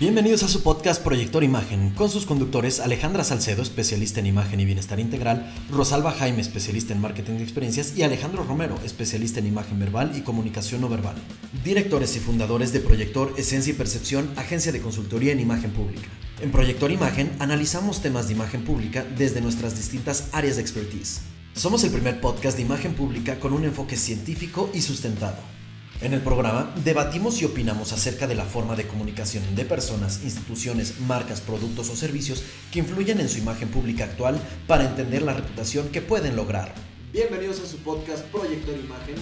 Bienvenidos a su podcast Proyector Imagen, con sus conductores Alejandra Salcedo, especialista en imagen y bienestar integral, Rosalba Jaime, especialista en marketing de experiencias, y Alejandro Romero, especialista en imagen verbal y comunicación no verbal. Directores y fundadores de Proyector Esencia y Percepción, agencia de consultoría en imagen pública. En Proyector Imagen analizamos temas de imagen pública desde nuestras distintas áreas de expertise. Somos el primer podcast de imagen pública con un enfoque científico y sustentado. En el programa debatimos y opinamos acerca de la forma de comunicación de personas, instituciones, marcas, productos o servicios que influyen en su imagen pública actual para entender la reputación que pueden lograr. Bienvenidos a su podcast Proyector Imagen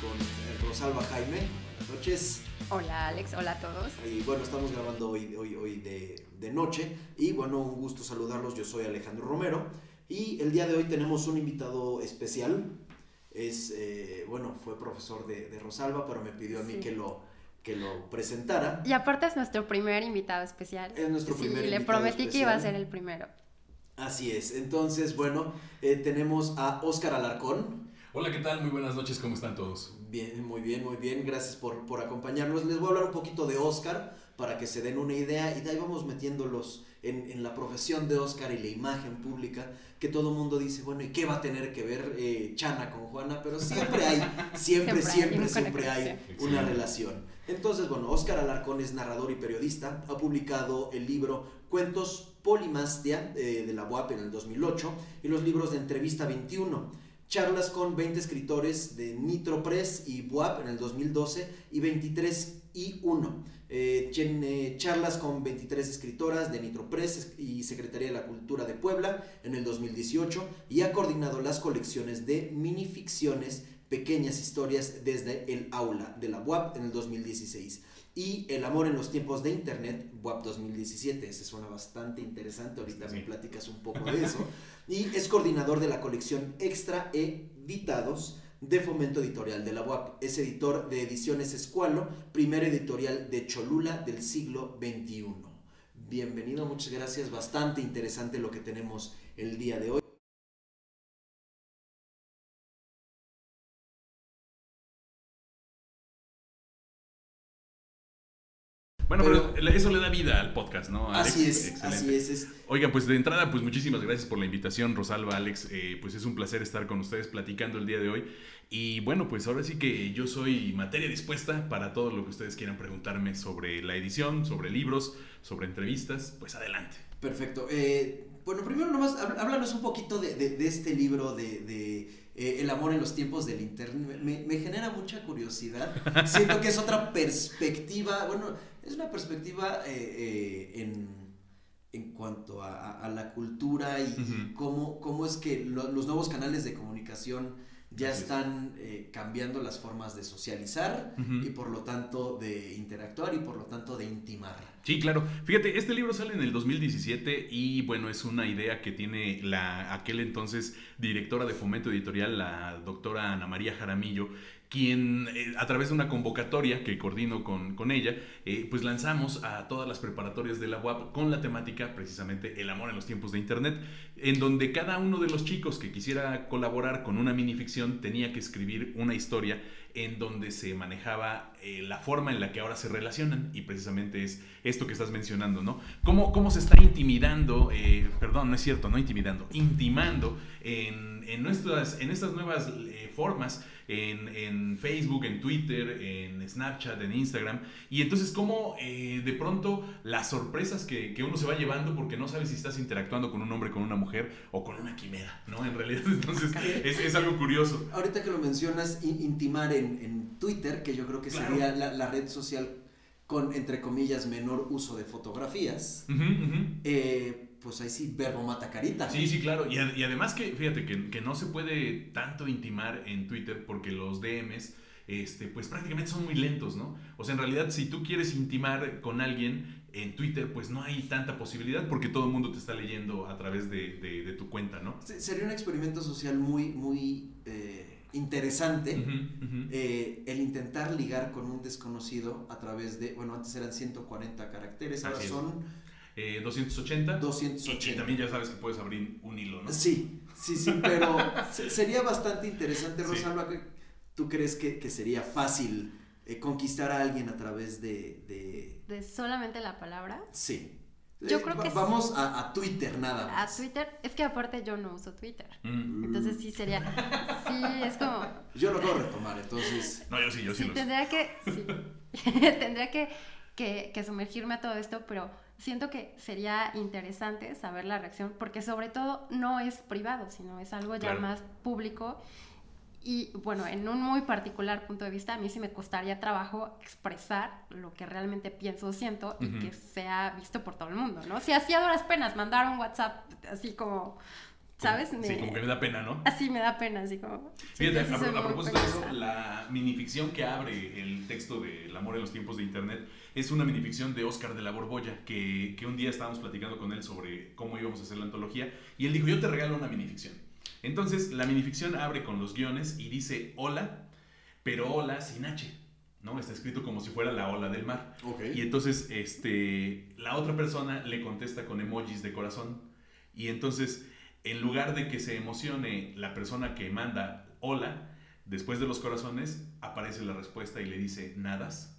con Rosalba Jaime. Buenas noches. Hola Alex, hola a todos. Y bueno, estamos grabando hoy, hoy, hoy de, de noche y bueno, un gusto saludarlos. Yo soy Alejandro Romero y el día de hoy tenemos un invitado especial es, eh, bueno, fue profesor de, Rosalba, pero me pidió a mí que lo, que lo presentara. Y aparte es nuestro primer invitado especial. Es nuestro sí, primer le prometí que iba a ser el primero. Así es. Entonces, bueno, eh, tenemos a Óscar Alarcón. Hola, ¿qué tal? Muy buenas noches, ¿cómo están todos? Bien, muy bien, muy bien. Gracias por, por acompañarnos. Les voy a hablar un poquito de Óscar para que se den una idea y de ahí vamos metiéndolos en, en la profesión de Óscar y la imagen pública que todo el mundo dice, bueno, ¿y qué va a tener que ver eh, Chana con Juana? Pero siempre hay, siempre, siempre, siempre, hay, una relación. Entonces, bueno, Óscar Alarcón es narrador y periodista, ha publicado el libro Cuentos Polimastia eh, de la UAP en el 2008 y los libros de Entrevista 21. Charlas con 20 escritores de Nitro Press y BUAP en el 2012 y 23 y 1 eh, tiene charlas con 23 escritoras de Nitropress y Secretaría de la Cultura de Puebla en el 2018 y ha coordinado las colecciones de minificciones, pequeñas historias desde el aula de la UAP en el 2016 y El amor en los tiempos de Internet, WAP 2017. Ese suena bastante interesante, ahorita me platicas un poco de eso. Y es coordinador de la colección Extra Editados de Fomento Editorial de la UAP. Es editor de Ediciones Escualo, primer editorial de Cholula del siglo XXI. Bienvenido, muchas gracias. Bastante interesante lo que tenemos el día de hoy. Bueno, pero, eso le da vida al podcast, ¿no? así es, así es, Oigan, pues de entrada, pues muchísimas gracias por la invitación, Rosalba, Alex. Eh, pues es un placer estar con ustedes platicando el día de hoy. Y bueno, pues ahora sí que yo soy materia dispuesta para todo lo que ustedes quieran preguntarme sobre la edición, sobre libros, sobre entrevistas. Pues adelante. Perfecto. Eh, bueno, primero nomás háblanos un poquito de, de, este libro de, eh, El amor en los tiempos del Internet. Me, me genera mucha curiosidad. Siento que es otra perspectiva, bueno es una perspectiva eh, eh, en, cuanto a, la cultura y, cómo, cómo, es que los nuevos canales de comunicación ya están eh, cambiando las formas de socializar y por lo tanto de interactuar y por lo tanto de intimar. Sí, claro. Fíjate, este libro sale en el 2017 y bueno, es una idea que tiene la aquel entonces directora de Fomento Editorial, la doctora Ana María Jaramillo, quien eh, a través de una convocatoria que coordino con, con ella, eh, pues lanzamos a todas las preparatorias de la UAP con la temática precisamente el amor en los tiempos de Internet, en donde cada uno de los chicos que quisiera colaborar con una minificción tenía que escribir una historia en donde se manejaba eh, la forma en la que ahora se relacionan y precisamente es esto que estás mencionando, ¿no? ¿Cómo, cómo se está intimidando, perdón, no es cierto, no intimidando, intimando en, en, nuestras, en estas nuevas formas en, Facebook, en Twitter, en Snapchat, en Instagram. Y entonces, como eh, de pronto las sorpresas que, uno se va llevando porque no sabes si estás interactuando con un hombre, con una mujer o con una quimera, ¿no? En realidad, entonces es, algo curioso. Ahorita que lo mencionas, intimar en, Twitter, que yo creo que sería la, red social con, entre comillas, menor uso de fotografías. Eh, pues ahí sí, verbo mata carita. Sí, sí, claro. Y, además que, fíjate, que, no se puede tanto intimar en Twitter porque los DMs, este, pues prácticamente son muy lentos, ¿no? O sea, en realidad, si tú quieres intimar con alguien en Twitter, pues no hay tanta posibilidad porque todo el mundo te está leyendo a través de, tu cuenta, ¿no? Sería un experimento social muy, muy eh, interesante eh, el intentar ligar con un desconocido a través de, bueno, antes eran 140 caracteres, ahora son 280. Eh, 280. Y, también ya sabes que puedes abrir un hilo, ¿no? Sí, sí, sí, pero sería bastante interesante, Rosalba, que ¿tú crees que, sería fácil eh, conquistar a alguien a través de, de... ¿De solamente la palabra? Sí. Yo Eh, creo que Vamos a, a Twitter nada A más. Twitter, es que aparte yo no uso Twitter. Mm. Entonces sí sería, sí, es como, Yo lo puedo retomar, entonces... No, yo sí, yo sí, sí, lo sé. tendría que, sí, tendría que, que, que sumergirme a todo esto, pero siento que sería interesante saber la reacción, porque sobre todo no es privado, sino es algo ya Claro. más público. Y bueno, en un muy particular punto de vista, a mí sí me costaría trabajo expresar lo que realmente pienso o siento y que sea visto por todo el mundo, ¿no? Si hacía duras penas mandar un WhatsApp así como, ¿sabes? Sí, Me- como que me da pena, ¿no? Así me da pena, así como... Fíjate, sí, a, propósito de eso, la minificción que abre el texto de El amor en los tiempos de Internet es una minificción de Oscar de la Borbolla, que, que un día estábamos platicando con él sobre cómo íbamos a hacer la antología, y él dijo, yo te regalo una minificción. Entonces, la minificción abre con los guiones y dice hola, pero hola sin H, ¿no? Está escrito como si fuera la ola del mar. Ok. Y entonces, este, la otra persona le contesta con emojis de corazón. Y entonces, en lugar de que se emocione la persona que manda hola, después de los corazones, aparece la respuesta y le dice nadas.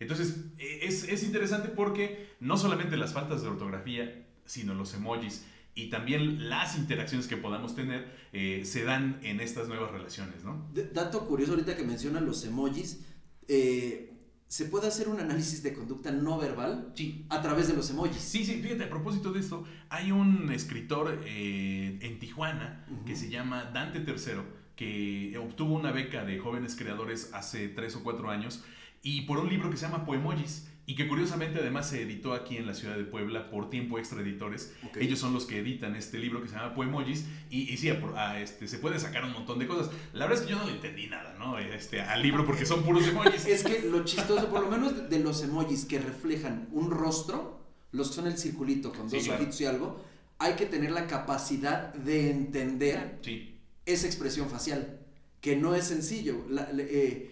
Entonces, e- es, es interesante porque no solamente las faltas de ortografía, sino los emojis y también las interacciones que podamos tener eh, se dan en estas nuevas relaciones, ¿no? Dato curioso ahorita que mencionan los emojis, eh, se puede hacer un análisis de conducta no verbal Sí, a través de los emojis. Sí, sí, fíjate, a propósito de esto, hay un escritor eh, en Tijuana que se llama Dante Tercero, que obtuvo una beca de jóvenes creadores hace tres o cuatro años, y por un libro que se llama Poemojis, y que curiosamente además se editó aquí en la ciudad de Puebla por Tiempo Extra Editores. Ellos son los que editan este libro que se llama Poemojis, y, y sí, a a este, se puede sacar un montón de cosas. La verdad es que yo no le entendí nada, ¿no? Este, al libro porque son puros emojis. Es que lo chistoso, por lo menos de- los emojis que reflejan un rostro, los que son el circulito con Sí, dos claro. ojitos y algo, hay que tener la capacidad de entender Sí, esa expresión facial, que no es sencillo. La, eh,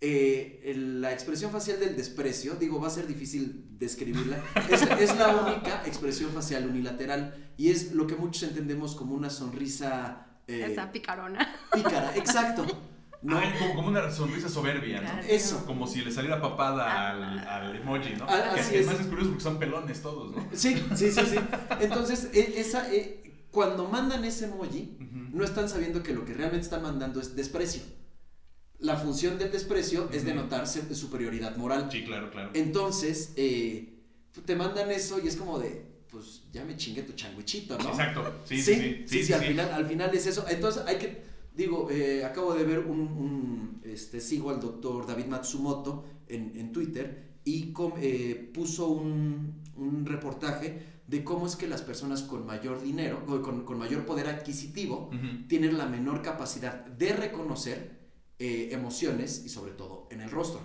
eh, el- la expresión facial del desprecio, digo, va a ser difícil describirla, es, es la única expresión facial unilateral y es lo que muchos entendemos como una sonrisa eh, Esa picarona. pícara, exacto. ¿no? Ay, como, como una sonrisa soberbia, ¿no? Claro. Eso. Como si le saliera papada al, al emoji, ¿no? Ah, que así además es. es. curioso porque son pelones todos, ¿no? Sí, sí, sí, sí. Entonces, e- esa, eh, cuando mandan ese emoji, no están sabiendo que lo que realmente están mandando es desprecio. La función del desprecio es denotar superioridad moral. Sí, claro, claro. Entonces, eh, te mandan eso y es como de, pues ya me chingué tu changuichito, ¿no? Exacto. Sí, sí, sí, sí. sí, sí, al, Final, al final es eso. Entonces hay que, digo, eh, acabo de ver un, un, este, sigo al doctor David Matsumoto en, en Twitter y com- eh, puso un, un reportaje de cómo es que las personas con mayor dinero, con, con mayor poder adquisitivo, tienen la menor capacidad de reconocer eh, emociones y sobre todo en el rostro.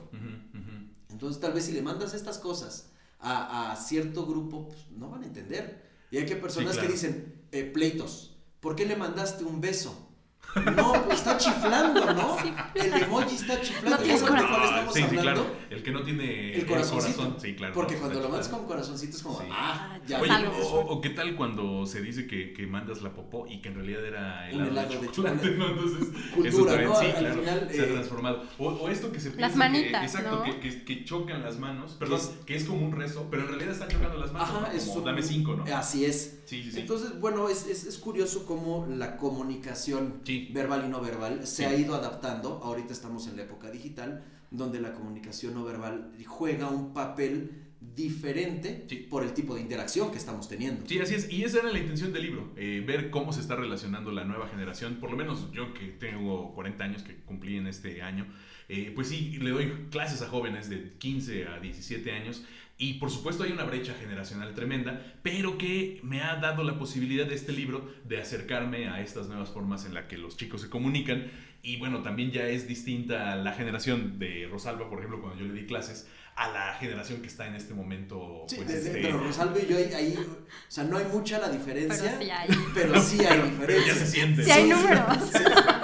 Entonces tal vez si le mandas estas cosas a, a cierto grupo, pues, no van a entender. Y hay que personas Sí, que dicen, eh, pleitos, ¿por qué le mandaste un beso? No, pues está chiflando, ¿no? El emoji está chiflando. No ¿Ya tiene sabes de cuál corazón. estamos sí, sí, hablando? claro. El que no tiene El corazoncito. corazón. Sí, claro. Porque no, cuando lo mandas con corazoncito es como, Sí. ah, ya. Oye, o, qué tal cuando se dice que, que mandas la popó y que en realidad era Un helado, helado de de chocolate. ¿no? Entonces, eso Cultura, también, ¿no? sí, claro, final, se ha eh, transformado. O, o esto que se piensa que, manitas, exacto, ¿no? que, que, que chocan las manos, perdón, es- que es como un rezo, pero en realidad están chocando las manos, Ajá, ¿no? es como un- dame cinco, ¿no? Así es. Sí, sí, sí. Entonces, bueno, es, es, es curioso cómo la comunicación Sí. Verbal y no verbal se Sí. ha ido adaptando. Ahorita estamos en la época digital, donde la comunicación no verbal juega un papel diferente Sí. por el tipo de interacción que estamos teniendo. Sí, así es. Y esa era la intención del libro, eh, ver cómo se está relacionando la nueva generación. Por lo menos yo que tengo 40 años, que cumplí en este año, eh, pues sí, le doy clases a jóvenes de 15 a 17 años. Y por supuesto hay una brecha generacional tremenda, pero que me ha dado la posibilidad de este libro de acercarme a estas nuevas formas en las que los chicos se comunican. Y bueno, también ya es distinta la generación de Rosalba, por ejemplo, cuando yo le di clases, a la generación que está en este momento. Sí, pues, de- este, pero Rosalba y yo ahí, ahí, o sea, no hay mucha la diferencia, Pero sí hay. pero sí hay pero diferencia. ya se siente. Sí hay números.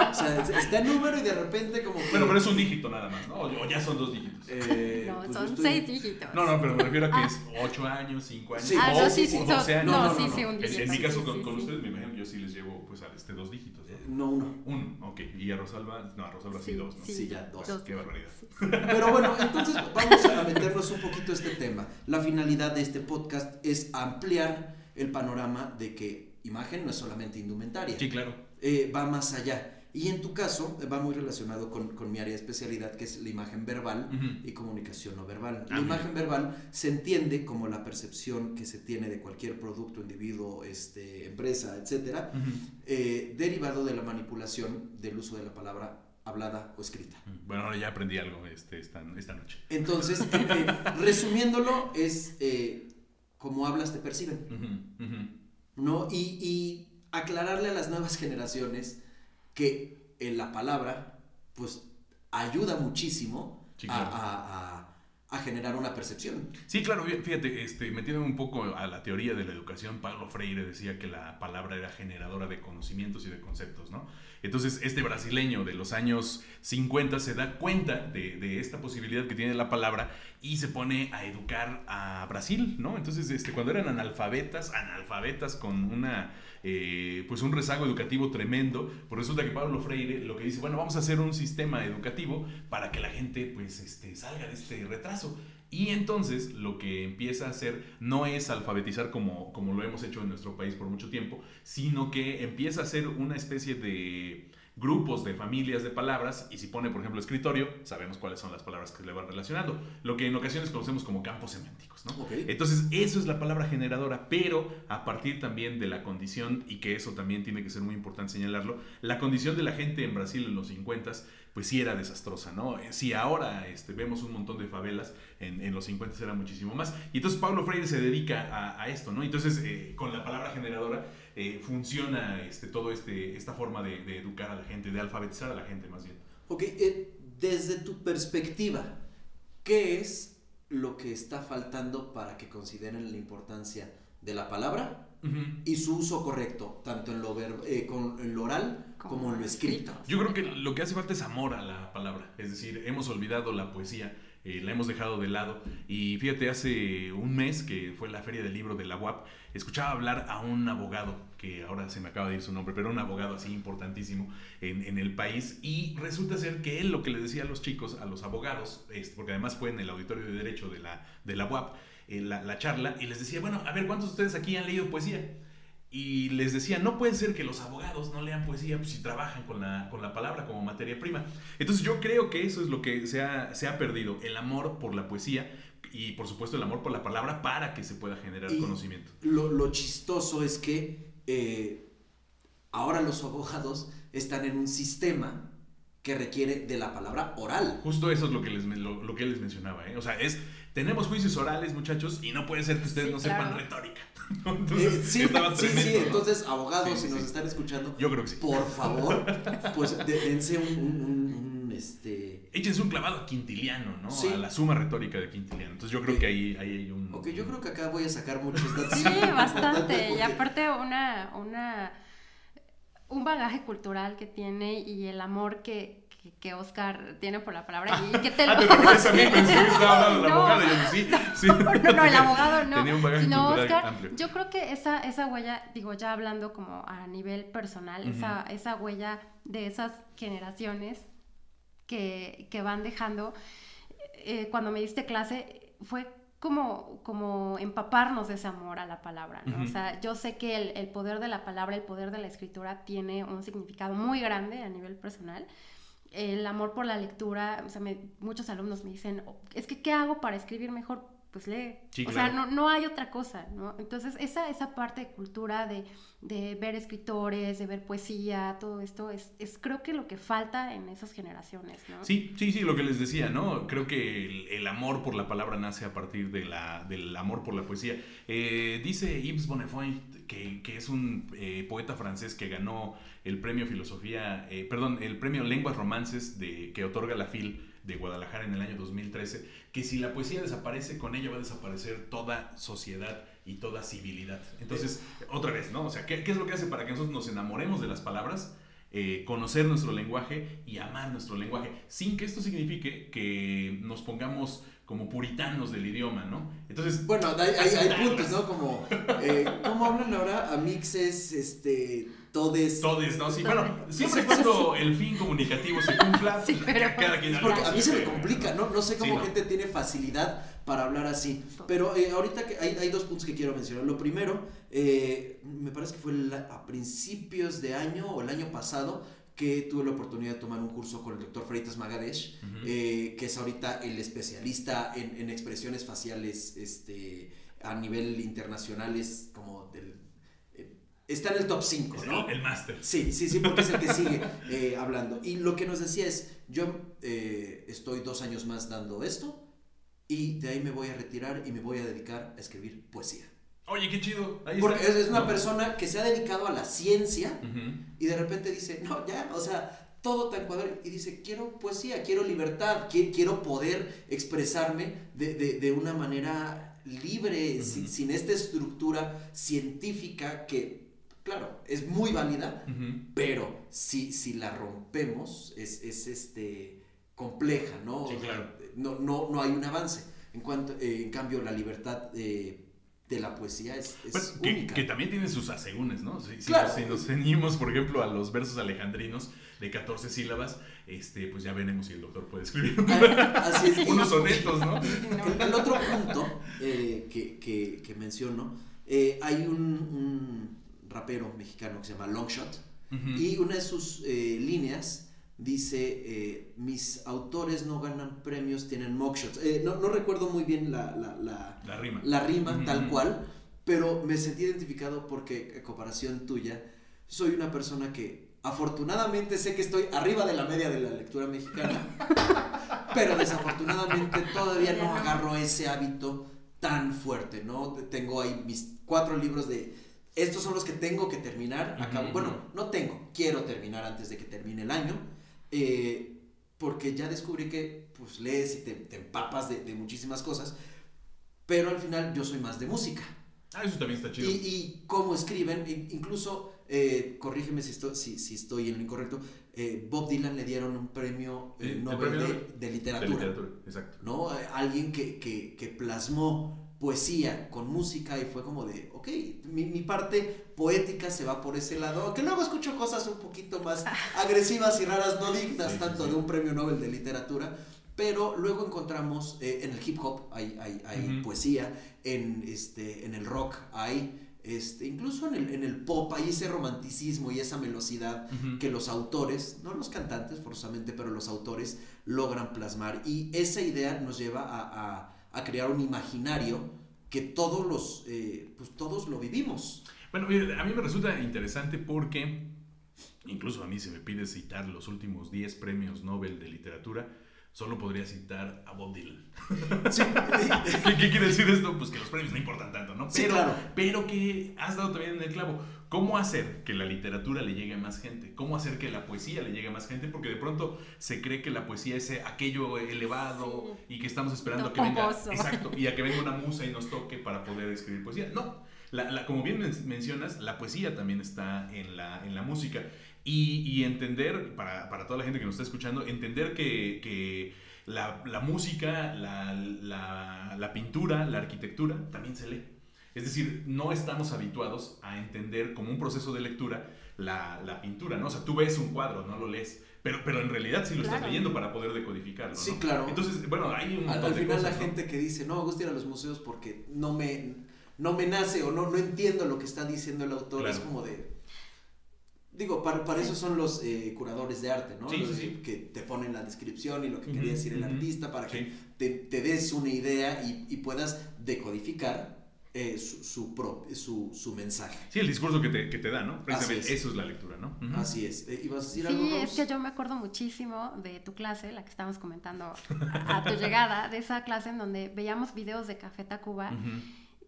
O sea, está en número y de repente como que... Bueno, pero es un dígito nada más, ¿no? O ya son dos dígitos. eh, No, pues son estoy- seis dígitos. No, no, pero me refiero a que es 8 años, 5 años, Sí. Ah, o no, sí, sí, o son- 12 años. no, No, no, sí, no. sí, un En, dígito. en mi caso, sí, con, sí, con sí. ustedes, me imagino yo sí les llevo pues a este dos dígitos. ¿no? Eh, No, uno. Uno, ok. Y a Rosalba, no, a Rosalba sí, Sí, dos, ¿no? Sí, ya, dos. Qué barbaridad. Pero bueno, entonces vamos a meternos un poquito a este tema. La finalidad de este podcast es ampliar el panorama de que imagen no es solamente indumentaria, Sí, claro. eh, va más allá. Y en tu caso eh, va muy relacionado con, con mi área de especialidad, que es la imagen verbal y comunicación no verbal. Ah, la imagen verbal se entiende como la percepción que se tiene de cualquier producto, individuo, este, empresa, etcétera, eh, derivado de la manipulación del uso de la palabra hablada o escrita. Bueno, ahora ya aprendí algo este, esta, esta noche. Entonces, eh, resumiéndolo, es eh, como hablas te perciben. ¿no? Y, y aclararle a las nuevas generaciones que en la palabra, pues, ayuda muchísimo Sí, a, claro. a- a- a generar una percepción. Sí, claro, fí- fíjate, este, metiéndome un poco a la teoría de la educación, Pablo Freire decía que la palabra era generadora de conocimientos y de conceptos, ¿no? Entonces, este brasileño de los años 50 se da cuenta de, de esta posibilidad que tiene la palabra y se pone a educar a Brasil, ¿no? Entonces, este, cuando eran analfabetas, analfabetas con una, eh, pues un rezago educativo tremendo, pues resulta que Pablo Freire lo que dice, bueno, vamos a hacer un sistema educativo para que la gente, pues, este, salga de este retraso. Y entonces lo que empieza a hacer no es alfabetizar como, como lo hemos hecho en nuestro país por mucho tiempo, sino que empieza a hacer una especie de grupos de familias de palabras y si pone por ejemplo escritorio, sabemos cuáles son las palabras que le van relacionando, lo que en ocasiones conocemos como campos semánticos. Entonces, eso es la palabra generadora, pero a partir también de la condición, y que eso también tiene que ser muy importante señalarlo, la condición de la gente en Brasil en los 50 pues sí era desastrosa, ¿no? Eh, Si ahora este, vemos un montón de favelas, en, en los 50 era muchísimo más. Y entonces Pablo Freire se dedica a, a esto, ¿no? Entonces, eh, con la palabra generadora eh, funciona este, todo este, esta forma de, de educar a la gente, de alfabetizar a la gente más bien. Ok, eh, desde tu perspectiva, ¿qué es lo que está faltando para que consideren la importancia de la palabra Ujú. y su uso correcto, tanto en lo, ver- eh, con- en lo oral como, en lo escrito? Yo creo que lo que hace falta es amor a la palabra. Es decir, hemos olvidado la poesía, eh, la hemos dejado de lado. Y fíjate, hace un mes que fue la feria del libro de la UAP, escuchaba hablar a un abogado, que ahora se me acaba de ir su nombre, pero un abogado así importantísimo en, en el país. Y resulta ser que él lo que le decía a los chicos, a los abogados, este, porque además fue en el auditorio de Derecho de la, de la UAP, eh, la, la charla, y les decía, bueno, a ver, ¿cuántos de ustedes aquí han leído poesía? Y les decía, no puede ser que los abogados no lean poesía pues, si trabajan con la, con la palabra como materia prima. Entonces yo creo que eso es lo que se ha, se ha perdido, el amor por la poesía y por supuesto el amor por la palabra para que se pueda generar Y- conocimiento. Lo, lo chistoso es que eh, ahora los abogados están en un sistema que requiere de la palabra oral. Justo eso es lo que les, lo, lo que les mencionaba. ¿eh? O sea, es, tenemos juicios orales muchachos y no puede ser que ustedes Sí, no sepan retórica. Eh, sí, estaba sí, tremendo, sí, ¿no? entonces abogados, Sí, sí, si nos están escuchando, Yo creo que sí. por favor, pues de- dense un, un- un- un, este... Échense un clavado a Quintiliano, ¿no? Sí. A la suma retórica de Quintiliano. Entonces yo creo que ahí, ahí hay un... Ok, yo creo que acá voy a sacar muchos datos. Sí, bastante. Y aparte una, una, un bagaje cultural que tiene y el amor que, que, que Oscar tiene por la palabra y que te lo... Ah, te a mí, pensé que estaba hablando del No. abogado. y yo, sí, sí. No, no, el abogado no. Tenía un bagaje cultural Oscar, amplio. yo creo que esa, esa huella, digo, ya hablando como a nivel personal, Ujú. esa, esa huella de esas generaciones que, que van dejando, eh, cuando me diste clase, fue como, como empaparnos de ese amor a la palabra, ¿no? Ujú. O sea, yo sé que el, el poder de la palabra, el poder de la escritura tiene un significado muy grande a nivel personal. El amor por la lectura, o sea, me- muchos alumnos me dicen, "Oh, es que, ¿qué hago para escribir mejor? Pues lee. Sí, o claro. sea, no, no hay otra cosa, ¿no? Entonces, esa, esa parte de cultura, de, de ver escritores, de ver poesía, todo esto, es, es creo que lo que falta en esas generaciones, ¿no? Sí, sí, sí, lo que les decía, ¿no? Creo que el, el amor por la palabra nace a partir de la, del amor por la poesía. Eh, dice Yves Bonnefoy, que, que es un eh, poeta francés que ganó el premio Filosofía, eh, perdón, el premio Lenguas Romances de, que otorga la FIL de Guadalajara en el año 2013, que si la poesía desaparece, con ella va a desaparecer toda sociedad y toda civilidad. Entonces, otra vez, ¿no? O sea, ¿qué, qué es lo que hace para que nosotros nos enamoremos de las palabras? Eh, conocer nuestro lenguaje y amar nuestro lenguaje, sin que esto signifique que nos pongamos como puritanos del idioma, ¿no? Entonces, bueno, hay, hay, puntos, ¿no? Como, eh, ¿cómo hablan ahora? Amixes, este, todes. Todes, ¿no? Sí, bueno, siempre cuando el fin comunicativo se cumpla, sí, cada quien... Porque a mí se me complica, ¿no? No sé cómo gente tiene facilidad para hablar así. Pero eh, ahorita que hay, hay, dos puntos que quiero mencionar. Lo primero, eh, me parece que fue a principios de año o el año pasado, que tuve la oportunidad de tomar un curso con el doctor Freitas Magadesh, eh, que es ahorita el especialista en, expresiones faciales este, a nivel internacional, es como del... Eh, está en el top 5, ¿no? El, máster. Sí, sí, sí, porque es el que sigue eh, hablando. Y lo que nos decía es, yo estoy dos años más dando esto y de ahí me voy a retirar y me voy a dedicar a escribir poesía. Oye, qué chido. Porque es, una persona que se ha dedicado a la ciencia y de repente dice, no, ya, o sea, todo tan cuadrado. Y dice, quiero poesía, quiero libertad, quiero poder expresarme de, una manera libre, sin, esta estructura científica que, claro, es muy válida, pero si, si la rompemos, es, este, compleja, ¿no? claro. no, no, no hay un avance. En, cuanto, eh, en cambio, la libertad... Eh, de la poesía es, pues, que, también tiene sus asegúnes, ¿no? Si, si, nos ceñimos, por ejemplo, a los versos alejandrinos de 14 sílabas, este, pues ya veremos si el doctor puede escribir unos sonetos, ¿no? El, otro punto eh, que, que, menciono, eh, hay un, rapero mexicano que se llama Longshot, y una de sus eh, líneas dice, eh, mis autores no ganan premios, tienen mockshots. Eh, no, recuerdo muy bien la, rima, la rima tal cual, pero me sentí identificado porque, en comparación tuya, soy una persona que afortunadamente sé que estoy arriba de la media de la lectura mexicana, pero desafortunadamente todavía no agarro ese hábito tan fuerte, ¿no? Tengo ahí mis cuatro libros de... Estos son los que tengo que terminar. Bueno, no tengo, quiero terminar antes de que termine el año eh, porque ya descubrí que pues lees y te, empapas de, muchísimas cosas, pero al final yo soy más de música. Ah, eso también está chido. Y, y cómo escriben, incluso, eh, corrígeme si estoy, si, si, estoy en lo incorrecto, eh, Bob Dylan le dieron un premio Nobel de, literatura. De literatura, exacto. ¿no? alguien que, que, que plasmó poesía con música y fue como de, ok, mi, mi, parte poética se va por ese lado, que luego escucho cosas un poquito más agresivas y raras, no dignas tanto de un premio Nobel de literatura, pero luego encontramos eh, en el hip hop hay, hay, hay poesía, en, este, en el rock hay... Este, incluso en el, en el pop hay ese romanticismo y esa velocidad que los autores, no los cantantes forzosamente, pero los autores logran plasmar. Y esa idea nos lleva a a crear un imaginario que todos los, eh, pues todos lo vivimos. Bueno, a mí me resulta interesante porque incluso a mí se me pide citar los últimos 10 premios Nobel de literatura solo podría citar a Bob Dylan. ¿Qué, quiere decir esto? Pues que los premios no importan tanto, ¿no? Pero, claro. pero que has dado también en el clavo. ¿Cómo hacer que la literatura le llegue a más gente? ¿Cómo hacer que la poesía le llegue a más gente? Porque de pronto se cree que la poesía es aquello elevado y que estamos esperando a que venga. Exacto. Y a que venga una musa y nos toque para poder escribir poesía. No. La, como bien mencionas, la poesía también está en la, en la música. Y, entender, para, para, toda la gente que nos está escuchando, entender que, que la, la, música, la, la, pintura, la arquitectura también se lee. Es decir, no estamos habituados a entender como un proceso de lectura la, pintura, ¿no? O sea, tú ves un cuadro, no lo lees, pero, pero en realidad sí lo estás leyendo para poder decodificarlo, ¿no? Sí, claro. Entonces, bueno, hay un Al, final la gente que dice, no, me gusta ir a los museos porque no me, no me nace o no, no entiendo lo que está diciendo el autor, es como de Digo, para, para eso son los eh, curadores de arte, ¿no? Sí, sí, Que te ponen la descripción y lo que quería decir el artista para que te, te, des una idea y, y puedas decodificar eh, su, su, su, mensaje. Sí, el discurso que te, que te da, ¿no? Precisamente eso es la lectura, ¿no? Así es. Eh, ¿Ibas a decir sí, algo? Sí, es que yo me acuerdo muchísimo de tu clase, la que estábamos comentando a, tu llegada, de esa clase en donde veíamos videos de Café Tacuba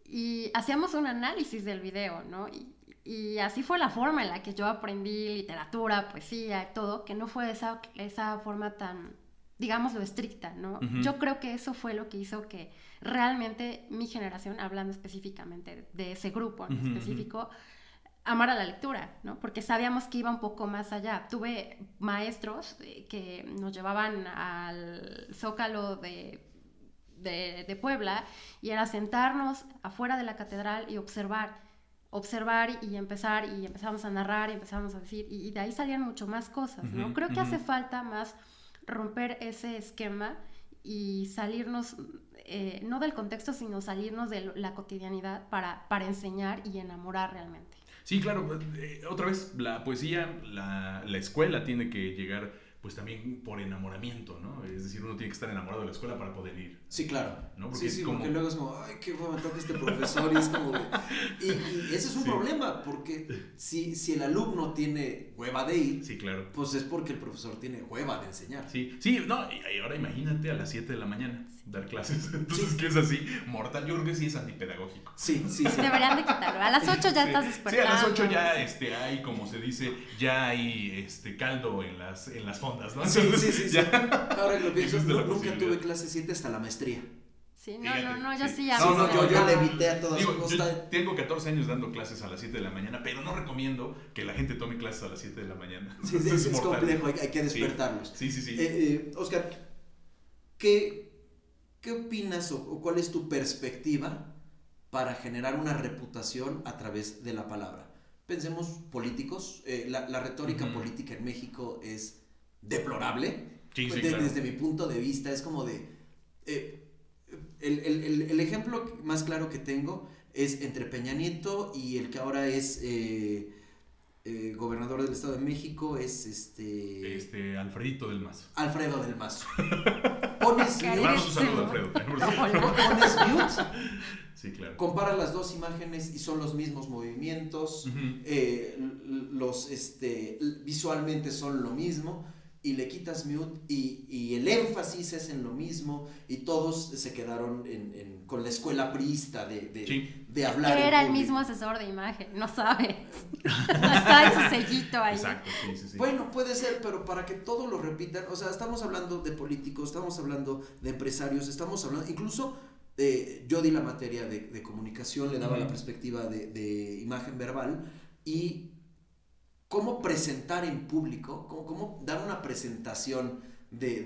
y hacíamos un análisis del video, ¿no? Y, y así fue la forma en la que yo aprendí literatura, poesía, todo, que no fue esa, esa forma tan digámoslo, estricta, ¿no? Yo creo que eso fue lo que hizo que realmente mi generación, hablando específicamente de ese grupo en específico, amara la lectura, ¿no? Porque sabíamos que iba un poco más allá. Tuve maestros eh, que nos llevaban al zócalo de, de, Puebla y era sentarnos afuera de la catedral y observar, observar y empezar y empezamos a narrar y empezamos a decir y, de ahí salían mucho más cosas, ¿no? Creo que hace falta más romper ese esquema y salirnos, eh, no del contexto, sino salirnos de la cotidianidad para, para enseñar y enamorar realmente. Sí, claro, eh, otra vez, la poesía, la, la escuela tiene que llegar pues también por enamoramiento, ¿no? Es decir, uno tiene que estar enamorado de la escuela para poder ir. Sí, claro. ¿no? sí, sí, porque luego es como, ay, qué bueno toca este profesor y es como... Y, y, ese es un problema, porque si, si el alumno tiene hueva de ir, sí, claro. pues es porque el profesor tiene hueva de enseñar. Sí, sí, no, y ahora imagínate a las 7 de la mañana dar clases. Entonces, ¿qué es así? Mortal. Yo creo que sí es antipedagógico. Sí, sí, sí. Deberían de quitarlo. A las 8 ya estás despertando. Sí, a las 8 ya este, hay, como se dice, ya hay este, caldo en las, en las fondas, ¿no? sí, sí, sí, Ahora que lo pienso, nunca tuve clase 7 hasta la maestría. Sí, no, no, no, yo sí ya. No, no, yo, yo le evité a todos. Digo, tengo 14 años dando clases a las 7 de la mañana, pero no recomiendo que la gente tome clases a las 7 de la mañana. Sí, sí es, es complejo, hay, que despertarlos. Sí, sí, sí. Eh, eh, Oscar, ¿qué, ¿qué opinas o, cuál es tu perspectiva para generar una reputación a través de la palabra? Pensemos políticos, eh, la, la, retórica política en México es deplorable. Sí, sí, Desde mi punto de vista, es como de... Eh, el, el, el, ejemplo más claro que tengo es entre Peña Nieto y el que ahora es eh, eh, gobernador del Estado de México, es este... Este, Alfredito del Mazo. Alfredo del Mazo. Pones mute. un saludo, Alfredo. Pones mute. Sí, claro. Compara las dos imágenes y son los mismos movimientos. los, este, visualmente son lo mismo y le quitas mute y, y, el énfasis es en lo mismo y todos se quedaron en, en, con la escuela priista de, de, de hablar. Que era el mismo asesor de imagen, no sabes. está su sellito ahí. Exacto, sí, sí, sí. Bueno, puede ser, pero para que todo lo repitan, o sea, estamos hablando de políticos, estamos hablando de empresarios, estamos hablando, incluso eh, yo di la materia de, de comunicación, le daba la perspectiva de, imagen verbal y cómo presentar en público, cómo, dar una presentación de,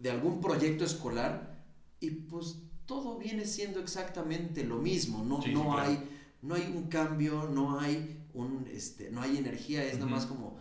de, algún proyecto escolar y pues todo viene siendo exactamente lo mismo, no, no, hay, no hay un cambio, no hay, un, este, no hay energía, es nada más como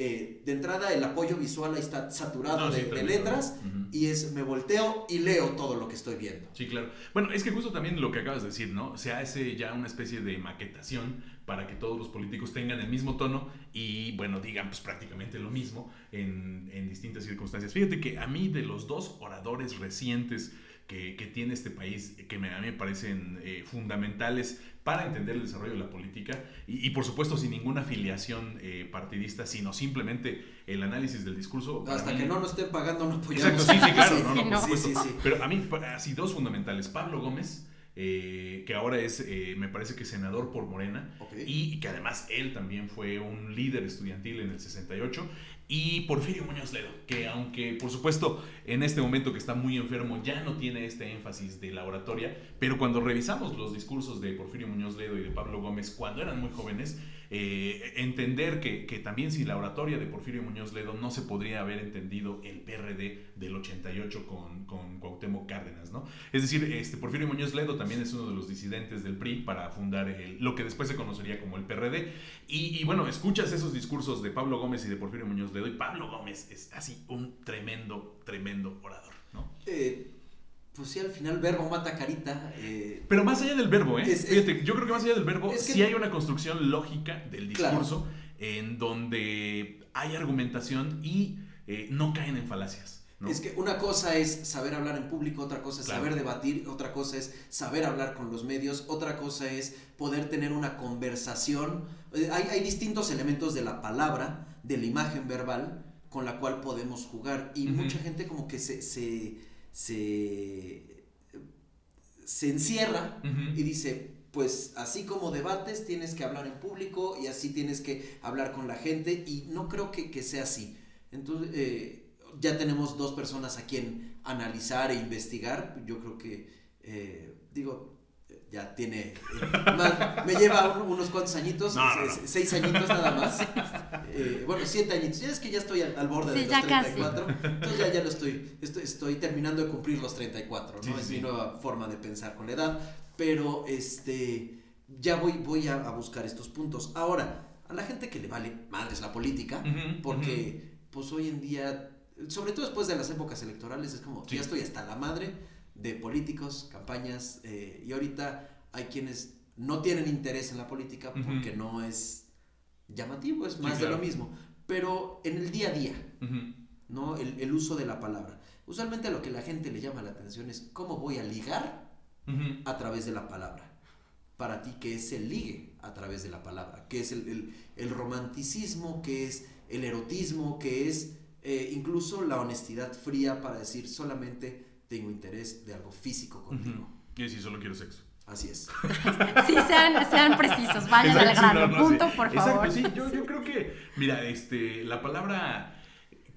eh, de entrada el apoyo visual ahí está saturado de, letras y es me volteo y leo todo lo que estoy viendo. Sí, claro. Bueno, es que justo también lo que acabas de decir, ¿no? Se hace ya una especie de maquetación para que todos los políticos tengan el mismo tono y, bueno, digan pues prácticamente lo mismo en, en distintas circunstancias. Fíjate que a mí de los dos oradores recientes que, que tiene este país, que a mí me parecen eh, fundamentales para entender el desarrollo de la política y, por supuesto sin ninguna afiliación eh, partidista, sino simplemente el análisis del discurso. Hasta que no nos estén pagando no apoyamos. Exacto, sí, sí, claro, no, no, por supuesto. Pero a mí, así dos fundamentales. Pablo Gómez, eh, que ahora es, eh, me parece que senador por Morena, y que además él también fue un líder estudiantil en el 68, y Porfirio Muñoz Ledo, que aunque por supuesto en este momento que está muy enfermo ya no tiene este énfasis de la oratoria, pero cuando revisamos los discursos de Porfirio Muñoz Ledo y de Pablo Gómez cuando eran muy jóvenes, eh, entender que, que, también sin la oratoria de Porfirio Muñoz Ledo no se podría haber entendido el PRD del 88 con, con Cuauhtémoc Cárdenas, ¿no? Es decir, este, Porfirio Muñoz Ledo también es uno de los disidentes del PRI para fundar lo que después se conocería como el PRD. Y, y bueno, escuchas esos discursos de Pablo Gómez y de Porfirio Muñoz Ledo y Pablo Gómez es así un tremendo, tremendo orador, ¿no? Eh, pues sí, al final verbo mata carita. Eh, Pero más allá del verbo, ¿eh? Fíjate, yo creo que más allá del verbo, sí hay una construcción lógica del discurso en donde hay argumentación y eh, no caen en falacias. Es que una cosa es saber hablar en público, otra cosa es saber debatir, otra cosa es saber hablar con los medios, otra cosa es poder tener una conversación. Eh, hay, hay distintos elementos de la palabra, de la imagen verbal, con la cual podemos jugar. Y mucha gente como que se, se se, se encierra y dice, pues así como debates tienes que hablar en público y así tienes que hablar con la gente y no creo que, sea así. Entonces, eh, ya tenemos dos personas a quien analizar e investigar. Yo creo que, eh, digo, ya tiene, eh, más- me lleva un- unos cuantos añitos, No, no, no. se- seis añitos nada más. Eh, bueno, siete añitos. Ya es que ya estoy al, al borde Sí, de los ya casi. 34. Entonces ya, ya lo estoy, estoy, estoy terminando de cumplir los 34, ¿no? Sí, es sí. mi nueva forma de pensar con la edad. Pero este, ya voy, voy a, a buscar estos puntos. Ahora, a la gente que le vale madres la política, porque pues hoy en día, sobre todo después de las épocas electorales, es como, Sí. ya estoy hasta la madre de políticos, campañas, eh, y ahorita hay quienes no tienen interés en la política porque no es llamativo, es Sí, más de lo mismo. Pero en el día a día. ¿no? El, el uso de la palabra. Usualmente lo que la gente le llama la atención es cómo voy a ligar a través de la palabra. Para ti, ¿qué es el ligue a través de la palabra? ¿Qué es el, el- el romanticismo? ¿Qué es el erotismo? ¿Qué es eh, incluso la honestidad fría para decir solamente tengo interés de algo físico contigo? Y si solo quiero sexo. Así es. Sí, sean, sean precisos, vayan al grano. no, no, Punto, sí. por Exacto, favor. sí, yo, yo creo que, mira, este, la palabra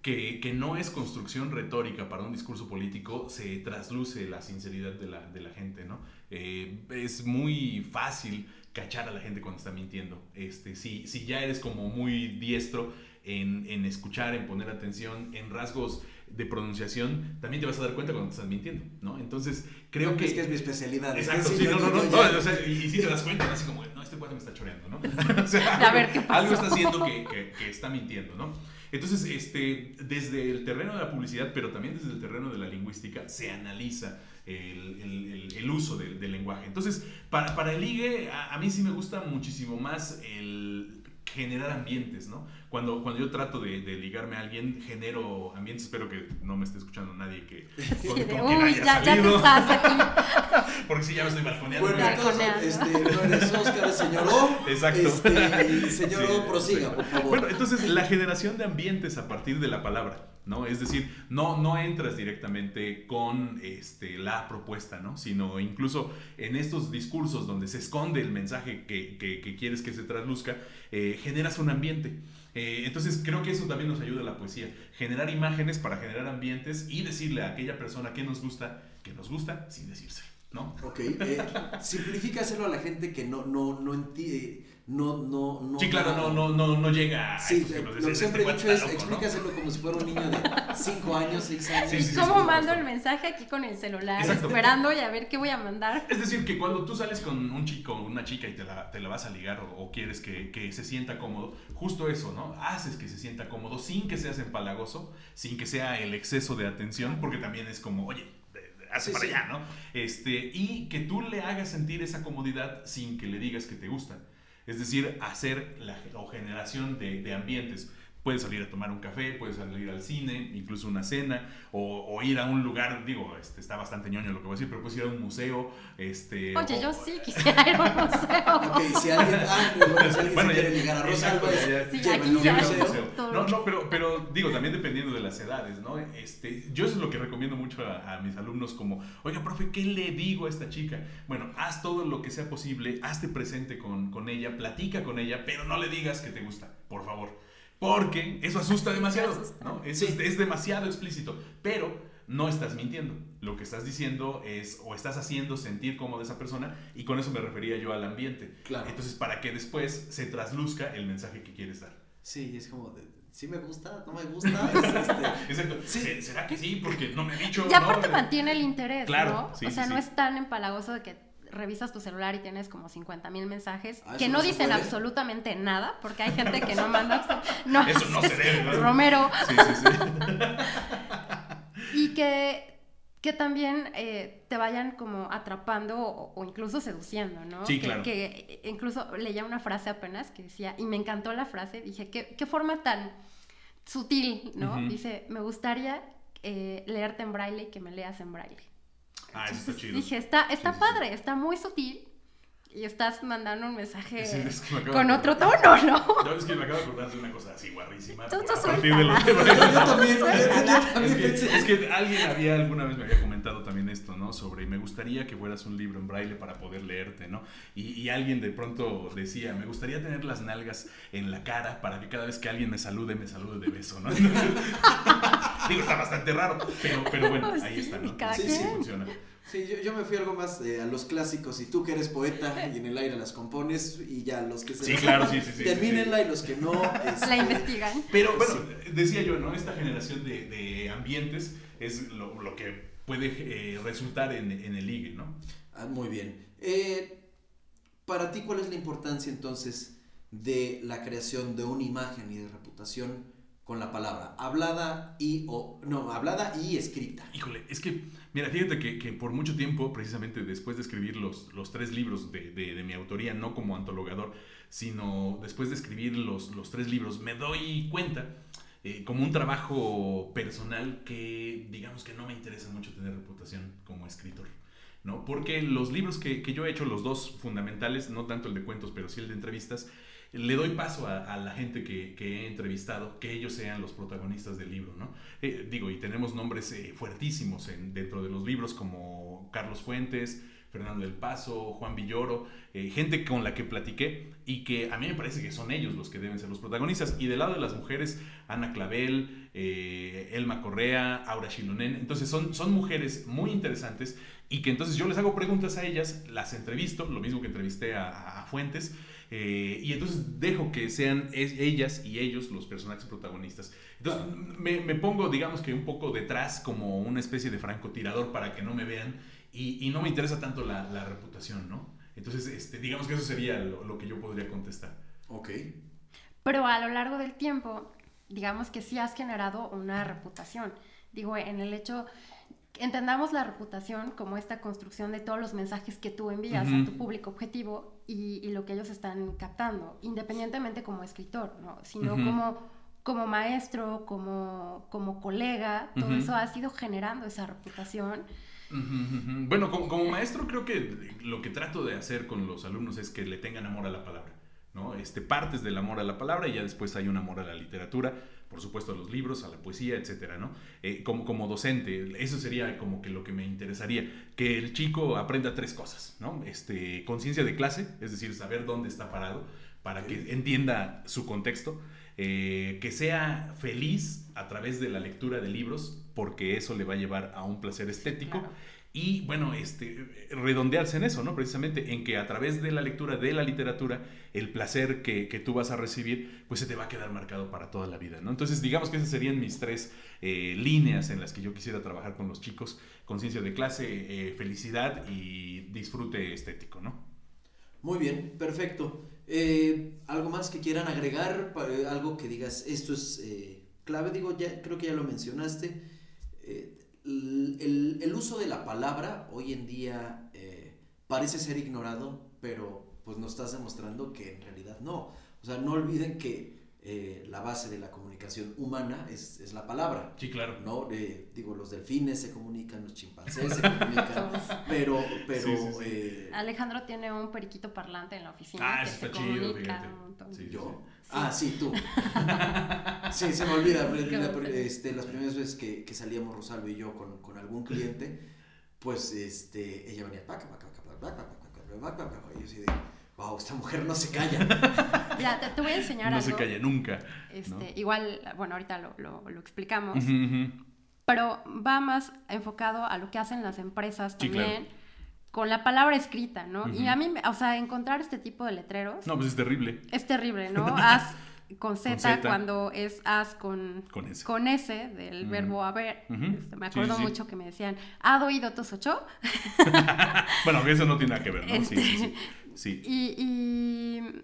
que, que no es construcción retórica para un discurso político, se trasluce la sinceridad de la, de la gente, ¿no? Eh, es muy fácil cachar a la gente cuando está mintiendo. Este, si, si ya eres como muy diestro en, en escuchar, en poner atención, en rasgos de pronunciación, también te vas a dar cuenta cuando te estás mintiendo, ¿no? Entonces, creo No, que... Es que es mi especialidad. Exacto, sí, sí, no, no, no, o sea, y, y sí te das cuenta, ¿no? así como, no, este cuate me está choreando, ¿no? O sea, A ver, ¿qué pasó? Algo está haciendo que, que- que está mintiendo, ¿no? Entonces, este, desde el terreno de la publicidad, pero también desde el terreno de la lingüística, se analiza el, el- el- el uso del, del lenguaje. Entonces, para, para el ligue, a, a mí sí me gusta muchísimo más el generar ambientes, ¿no? Cuando, cuando yo trato de, de ligarme a alguien, genero ambientes, espero que no me esté escuchando nadie que... Sí, con- de, con quien uy, haya ya, ya te salido". estás aquí. Porque si ya me estoy balconeando. Bueno, entonces, este, no eres Oscar, es señor O. Exacto. Este, y señor Sí, O, prosiga, sí. por favor. Bueno, entonces la generación de ambientes a partir de la palabra, ¿no? Es decir, no, no entras directamente con este, la propuesta, ¿no? Sino incluso en estos discursos donde se esconde el mensaje que, quieres que se traduzca, eh, generas un ambiente. Eh, entonces creo que eso también nos ayuda a la poesía, generar imágenes para generar ambientes y decirle a aquella persona que nos gusta, que nos gusta sin decirse, ¿no? Ok, eh, simplifícaselo a la gente que no, no, no entiende, no, no, no. Sí, claro, no, no, no, no llega a Sí, estos lo que decir, siempre he "Este dicho es, está loco", ¿no? explícaselo como si fuera un niño de 5 años, 6 años. Sí, sí, sí, ¿Cómo mando el mensaje aquí con el celular? Esperando y a ver qué voy a mandar. Es decir, que cuando tú sales con un chico o una chica y te la, te la vas a ligar o, o quieres que, que se sienta cómodo, justo eso, ¿no? Haces que se sienta cómodo sin que seas empalagoso, sin que sea el exceso de atención, porque también es como, oye, hace Sí, para sí. allá, ¿no? Este, y que tú le hagas sentir esa comodidad sin que le digas que te gustan. Es decir, hacer la o generación de, de ambientes. Puedes salir a tomar un café, puedes salir al cine, incluso una cena, o, o ir a un lugar, digo, este, está bastante ñoño lo que voy a decir, pero puedes ir a un museo. Este, Oye, o- yo sí quisiera ir a un museo. Ok, si alguien, ah, bueno, si alguien Bueno, se ya- quiere ligar a Rosalba, Sí. No, no, pero, pero digo, también dependiendo de las edades, ¿no? Este, yo eso es lo que recomiendo mucho a, a mis alumnos como, oiga, profe, ¿qué le digo a esta chica? Bueno, haz todo lo que sea posible, hazte presente con, con ella, platica con ella, pero no le digas que te gusta, por favor. Porque eso asusta demasiado, asusta. ¿no? Eso Sí. es, es demasiado explícito, pero no estás mintiendo. Lo que estás diciendo es, o estás haciendo sentir cómoda a esa persona, y con eso me refería yo al ambiente. Claro. Entonces, para que después se trasluzca el mensaje que quieres dar. Sí, es como, de, sí me gusta, no me gusta. es este, Exacto. Sí. ¿Se- ¿Será que sí? Porque no me ha dicho. Y aparte ¿no? mantiene el interés, Claro, ¿no? sí, o sea, sí, no sí. es tan empalagoso de que revisas tu celular y tienes como 50 mil mensajes Ah, que ¿eso no dicen puede? absolutamente nada, porque hay gente que no manda. No, Eso no se debe, ¿no? Romero. Sí, sí, sí. Y que, que también eh, te vayan como atrapando o, o incluso seduciendo, ¿no? Sí, que, claro. que incluso leía una frase apenas que decía, y me encantó la frase, dije, qué, qué forma tan sutil, ¿no? Dice, me gustaría eh, leerte en braille y que me leas en braille. Ah, eso está chido. Dije, está, está Sí, sí, sí. padre, está muy sutil y estás mandando un mensaje Sí, es que me acabo con otro tono, ¿no? No, es que me acabo de acordar de una cosa así guarrísima. Entonces, a partir de los suéltala. yo también, yo, yo Suéltala. también Es que, es que alguien había alguna vez me había comentado también esto, ¿no? Sobre me gustaría que fueras un libro en braille para poder leerte, ¿no? Y, y, alguien de pronto decía, me gustaría tener las nalgas en la cara para que cada vez que alguien me salude, me salude de beso, ¿no? Digo, está bastante raro, pero, pero bueno, ahí está, ¿no? Sí, sí, funciona. Sí, yo, yo, me fui algo más eh, a los clásicos y tú que eres poeta y en el aire las compones y ya los que se sí, claro, sí, sí, sí, termínenla y los que no este, la investigan. Pero bueno, decía yo, ¿no? Esta generación de, de ambientes es lo, lo que puede eh, resultar en, en, el ligue, ¿no? Ah, muy bien. Eh, para ti, ¿cuál es la importancia entonces de la creación de una imagen y de reputación con la palabra hablada y o no hablada y escrita híjole es que mira fíjate que, que por mucho tiempo precisamente después de escribir los, los tres libros de, de, mi autoría no como antologador sino después de escribir los, los tres libros me doy cuenta eh, como un trabajo personal que digamos que no me interesa mucho tener reputación como escritor ¿no? Porque los libros que, que, yo he hecho, los dos fundamentales, no tanto el de cuentos, pero sí el de entrevistas, le doy paso a, la gente que, he entrevistado, que ellos sean los protagonistas del libro, ¿no? Eh, digo, y tenemos nombres eh, fuertísimos en, dentro de los libros como Carlos Fuentes, Fernando del Paso, Juan Villoro, eh, gente con la que platiqué y que a mí me parece que son ellos los que deben ser los protagonistas. Y del lado de las mujeres, Ana Clavel, Elma Correa, Aura Shilonen. Entonces son, son mujeres muy interesantes y que entonces yo les hago preguntas a ellas, las entrevisto, lo mismo que entrevisté a Fuentes. Eh, y entonces dejo que sean es, ellas y ellos los personajes protagonistas. Entonces me, me, pongo, digamos que un poco detrás como una especie de francotirador para que no me vean y, y no me interesa tanto la, la, reputación, ¿no? Entonces, este, digamos que eso sería lo, lo, que yo podría contestar. Ok. Pero a lo largo del tiempo, digamos que sí has generado una reputación. Digo, en el hecho entendamos la reputación como esta construcción de todos los mensajes que tú envías uh -huh. a tu público objetivo y, y, lo que ellos están captando, independientemente como escritor, ¿no? sino uh -huh. como, como maestro, como, como colega, todo uh -huh. eso ha sido generando esa reputación. Bueno, como, como, maestro creo que lo que trato de hacer con los alumnos es que le tengan amor a la palabra. ¿no? Este, partes del amor a la palabra y ya después hay un amor a la literatura por supuesto a los libros, a la poesía, etcétera, ¿no? Eh, como, como docente, eso sería como que lo que me interesaría, que el chico aprenda tres cosas, ¿no? Este, conciencia de clase, es decir, saber dónde está parado, para que entienda su contexto, eh, que sea feliz a través de la lectura de libros, porque eso le va a llevar a un placer estético. Claro y bueno, este, redondearse en eso, ¿no? Precisamente en que a través de la lectura de la literatura, el placer que, que, tú vas a recibir, pues se te va a quedar marcado para toda la vida, ¿no? Entonces, digamos que esas serían mis tres eh, líneas en las que yo quisiera trabajar con los chicos, conciencia de clase, eh, felicidad y disfrute estético, ¿no? Muy bien, perfecto. Eh, ¿Algo más que quieran agregar? Algo que digas, esto es clave, digo, ya creo que ya lo mencionaste el, el, uso de la palabra hoy en día eh, parece ser ignorado, pero pues nos estás demostrando que en realidad no. O sea, no olviden que eh, la base de la comunicación humana es, es la palabra. Sí, claro. ¿no? Eh, digo, los delfines se comunican, los chimpancés se comunican, pero... pero sí, sí, sí. Eh, Alejandro tiene un periquito parlante en la oficina. Ah, que está chido, fíjate. Yo. Ah, sí, tú. sí, se me olvida. Este, las primeras veces que, que salíamos Rosalba y yo con, con, algún cliente, pues este, ella venía, paca, paca, paca, paca, paca, paca, paca, y yo así de, wow, esta mujer no se calla. Mira, te, te voy a enseñar no algo. No se calla nunca. Este, ¿no? Igual, bueno, ahorita lo, lo, lo explicamos, uh -huh, uh -huh. pero va más enfocado a lo que hacen las empresas sí, también. Claro con la palabra escrita, ¿no? Uh -huh. Y a mí, o sea, encontrar este tipo de letreros. No, pues es terrible. Es terrible, ¿no? Haz con Z, cuando es as con, con S, con S del uh -huh. verbo haber. Uh -huh. este, me acuerdo sí, sí, mucho que me decían, ¿ha oído tus ocho? bueno, eso no tiene nada que ver, ¿no? Este, sí, sí, sí. Y, y